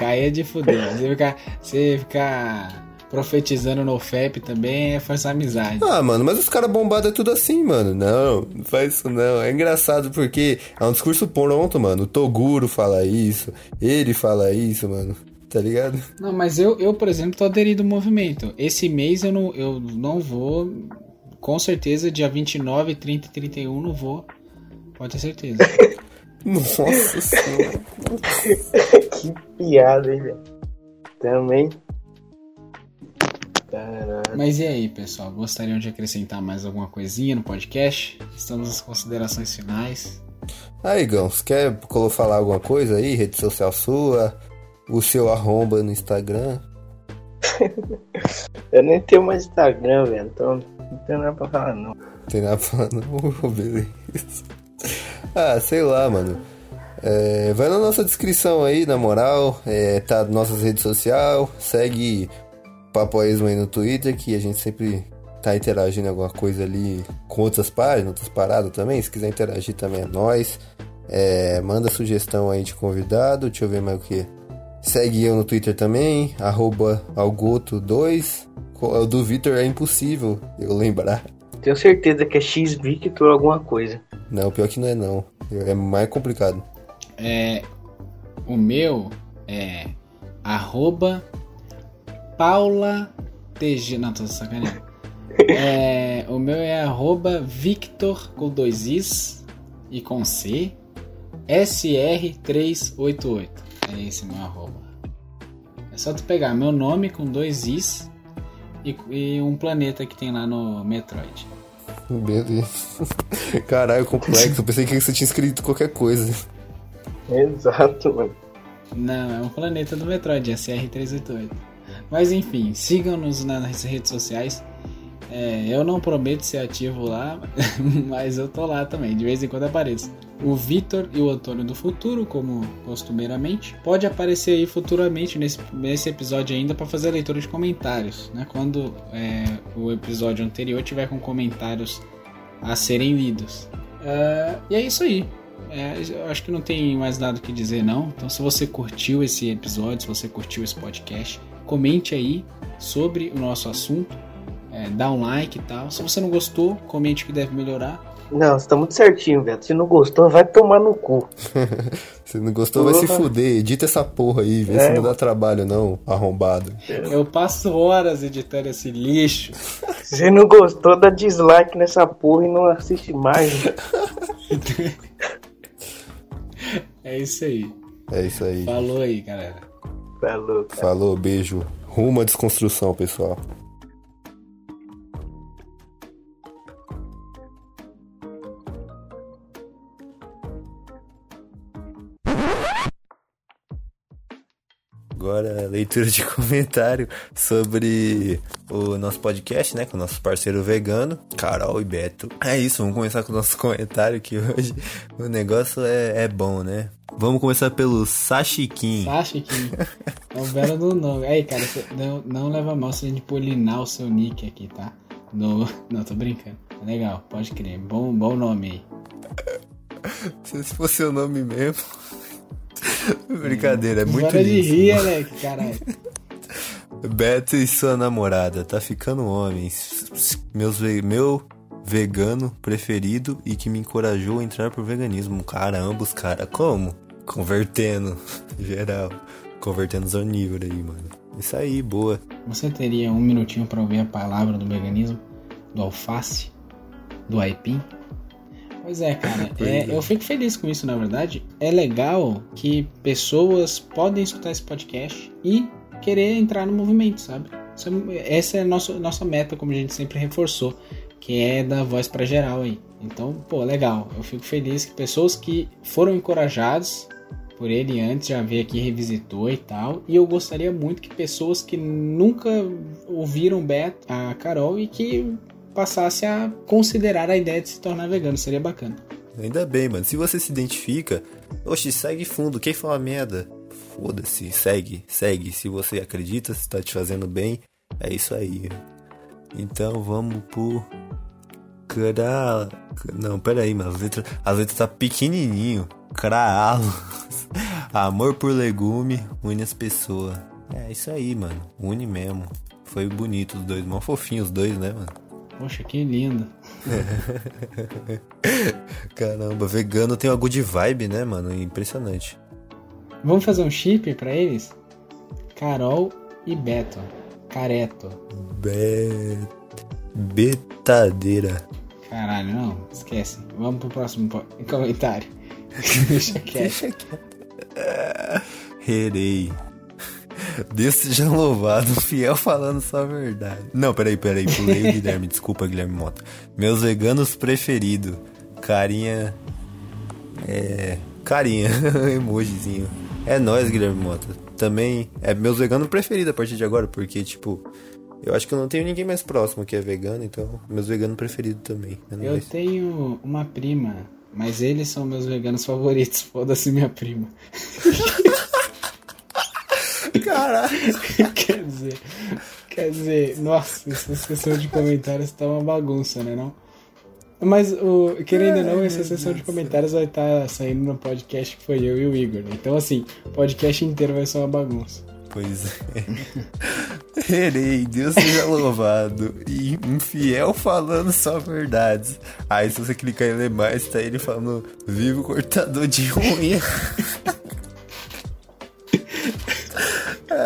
Aí é de fuder. Você ficar. Você ficar profetizando no FEP também é força amizade. Ah, mano, mas os caras bombados é tudo assim, mano. Não, não faz isso não. É engraçado porque é um discurso pronto, mano. O Toguro fala isso, ele fala isso, mano. Tá ligado? Não, mas eu, eu por exemplo, tô aderido ao movimento. Esse mês eu não, eu não vou. Com certeza, dia 29, 30 e 31 não vou. Pode ter certeza. Nossa senhora. que piada, hein, velho. Também Mas e aí, pessoal? Gostariam de acrescentar mais alguma coisinha no podcast? Estamos nas considerações finais. Aí, Gão, você quer falar alguma coisa aí? Rede social sua? O seu arromba no Instagram? Eu nem tenho mais Instagram, velho. Então não tem nada pra falar, não. Tem nada pra falar, não? Beleza. Ah, sei lá, mano. É, vai na nossa descrição aí, na moral. É, tá nossas redes sociais. Segue Papoísmo aí no Twitter, que a gente sempre tá interagindo alguma coisa ali com outras páginas, outras paradas também. Se quiser interagir também é nós. É, manda sugestão aí de convidado. Deixa eu ver mais o que. Segue eu no Twitter também, arroba algoto2. O do Vitor é impossível eu lembrar. Tenho certeza que é X Victor alguma coisa. Não, pior que não é não. É mais complicado. É, o meu é arroba Paula TG. Não, tô sacaneando. É, o meu é arroba Victor com dois Is e com C SR388. É esse meu arroba. É só tu pegar meu nome com dois Is e, e um planeta que tem lá no Metroid. Beleza. Caralho, complexo. Eu pensei que você tinha escrito qualquer coisa. Exato, mano. Não, é um planeta do Metroid, SR388. Mas enfim, sigam-nos nas redes sociais. É, eu não prometo ser ativo lá, mas eu tô lá também, de vez em quando apareço. O Vitor e o Antônio do Futuro, como costumeiramente, pode aparecer aí futuramente nesse, nesse episódio ainda para fazer a leitura de comentários, né? Quando é, o episódio anterior tiver com comentários a serem lidos. Uh, e é isso aí. É, eu acho que não tem mais nada que dizer não. Então, se você curtiu esse episódio, se você curtiu esse podcast, comente aí sobre o nosso assunto, é, dá um like e tal. Se você não gostou, comente o que deve melhorar. Não, você tá muito certinho, velho. Se não gostou, vai tomar no cu. se não gostou, vai se fuder. Edita essa porra aí, vê é. se não dá trabalho, não, arrombado. Eu passo horas editando esse lixo. Se não gostou, dá dislike nessa porra e não assiste mais. é isso aí. É isso aí. Falou aí, galera. Falou. Cara. Falou, beijo. Rumo à desconstrução, pessoal. Agora leitura de comentário sobre o nosso podcast, né? Com o nosso parceiro vegano, Carol e Beto. É isso, vamos começar com o nosso comentário que hoje o negócio é, é bom, né? Vamos começar pelo Sashikin. Sashikin. É o belo do nome. Aí, cara, não, não leva mal se a gente polinar o seu nick aqui, tá? No, não, tô brincando. É legal, pode crer. Bom, bom nome aí. Se fosse seu nome mesmo. Brincadeira, é muito Para de rir, Alex, caralho. Beto e sua namorada, tá ficando homem. Meus, meu vegano preferido e que me encorajou a entrar pro veganismo. Caramba, os cara, como? Convertendo, geral. Convertendo os onívoros aí, mano. Isso aí, boa. Você teria um minutinho para ouvir a palavra do veganismo? Do alface? Do aipim? Pois é, cara. É, eu fico feliz com isso, na verdade. É legal que pessoas podem escutar esse podcast e querer entrar no movimento, sabe? É, essa é a nossa, nossa meta, como a gente sempre reforçou, que é dar voz para geral aí. Então, pô, legal. Eu fico feliz que pessoas que foram encorajadas por ele antes já veio aqui revisitou e tal. E eu gostaria muito que pessoas que nunca ouviram Beto, a Carol e que passasse a considerar a ideia de se tornar vegano. Seria bacana. Ainda bem, mano. Se você se identifica, oxe, segue fundo. Quem fala merda? Foda-se, segue, segue. Se você acredita, se tá te fazendo bem, é isso aí. Então vamos pro. Cra... Não, pera aí, mano. As letras, as letras tá pequenininho. Craalo. Amor por legume une as pessoas. É isso aí, mano. Une mesmo. Foi bonito os dois. Mó fofinhos os dois, né, mano? Poxa, que lindo. Caramba, vegano tem uma good vibe, né, mano? Impressionante. Vamos fazer um chip para eles? Carol e Beto. Careto. Bet... Betadeira. Caralho, não, esquece. Vamos pro próximo comentário. Deixa quieto. Deixa quieto. Herei. Deus seja louvado, fiel falando só a verdade. Não, peraí, peraí, pulei o Guilherme, desculpa, Guilherme Mota. Meus veganos preferidos. Carinha. É. Carinha, emojizinho. É nóis, Guilherme Mota. Também é meus veganos preferidos a partir de agora, porque, tipo, eu acho que eu não tenho ninguém mais próximo que é vegano, então, meus veganos preferidos também. É eu tenho uma prima, mas eles são meus veganos favoritos. Foda-se minha prima. Caralho. quer dizer, quer dizer, nossa, essa sessão de comentários tá uma bagunça, né não? Mas, o, querendo ou não, essa sessão de comentários vai estar saindo no podcast que foi eu e o Igor. Né? Então, assim, o podcast inteiro vai ser uma bagunça. Pois é. Erei, Deus seja louvado. E infiel falando só verdades. Aí se você clicar em ler mais, tá ele falando vivo cortador de unha.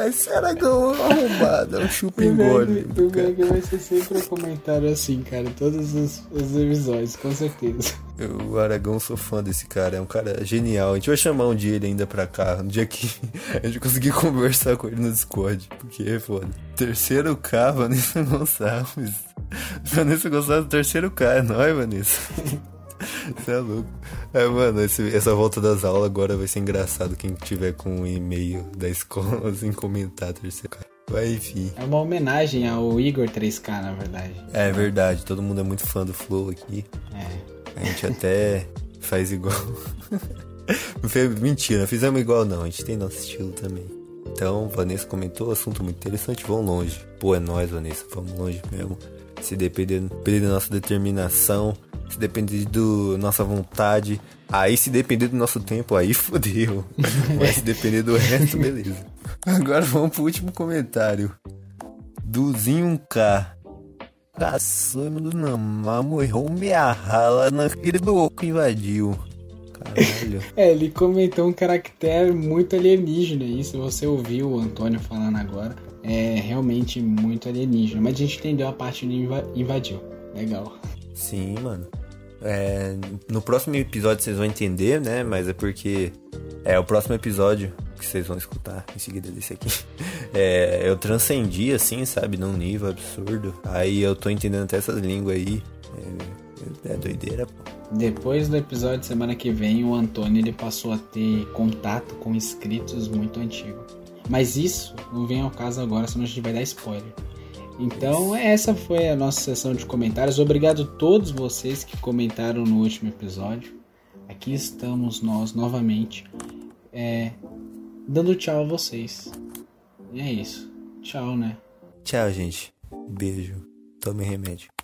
Esse Aragão arrombado, é um chupingole. O Meg vai ser sempre um comentário assim, cara, todos os, os episódios, com certeza. o Aragão, sou fã desse cara, é um cara genial. A gente vai chamar um dia ele ainda pra cá, um dia que a gente conseguir conversar com ele no Discord, porque é foda. Terceiro K, Vanessa Gonçalves. Vanessa Gonçalves, terceiro K, é nóis, Vanessa. Você é louco. É, mano, esse, essa volta das aulas agora vai ser engraçado. Quem tiver com um e-mail da escola, assim, comentar terceiro K. Vai, enfim. É uma homenagem ao Igor 3K, na verdade. É verdade, todo mundo é muito fã do Flow aqui. É. A gente até faz igual. Mentira, fizemos igual não, a gente tem nosso estilo também. Então, Vanessa comentou, assunto muito interessante, vão longe. Pô, é nóis, Vanessa, vamos longe mesmo. Se depender, depender da nossa determinação, se depender da nossa vontade, aí se depender do nosso tempo, aí fodeu. Mas se depender do resto, beleza. Agora vamos pro último comentário. Duzinho K. Caçando do Namamo errou minha rala naquele do que invadiu. Caralho. É, ele comentou um caractere muito alienígena aí. Se você ouviu o Antônio falando agora, é realmente muito alienígena. Mas a gente entendeu a parte de invadiu. Legal. Sim, mano. É, no próximo episódio vocês vão entender, né? Mas é porque é o próximo episódio que vocês vão escutar em seguida desse aqui. É, eu transcendi, assim, sabe? Num nível absurdo. Aí eu tô entendendo até essas línguas aí. É, é doideira, pô. Depois do episódio de semana que vem, o Antônio ele passou a ter contato com inscritos muito antigos. Mas isso não vem ao caso agora, senão a gente vai dar spoiler. Então, essa foi a nossa sessão de comentários. Obrigado a todos vocês que comentaram no último episódio. Aqui estamos nós novamente, é, dando tchau a vocês. E é isso. Tchau, né? Tchau, gente. Beijo. Tome remédio.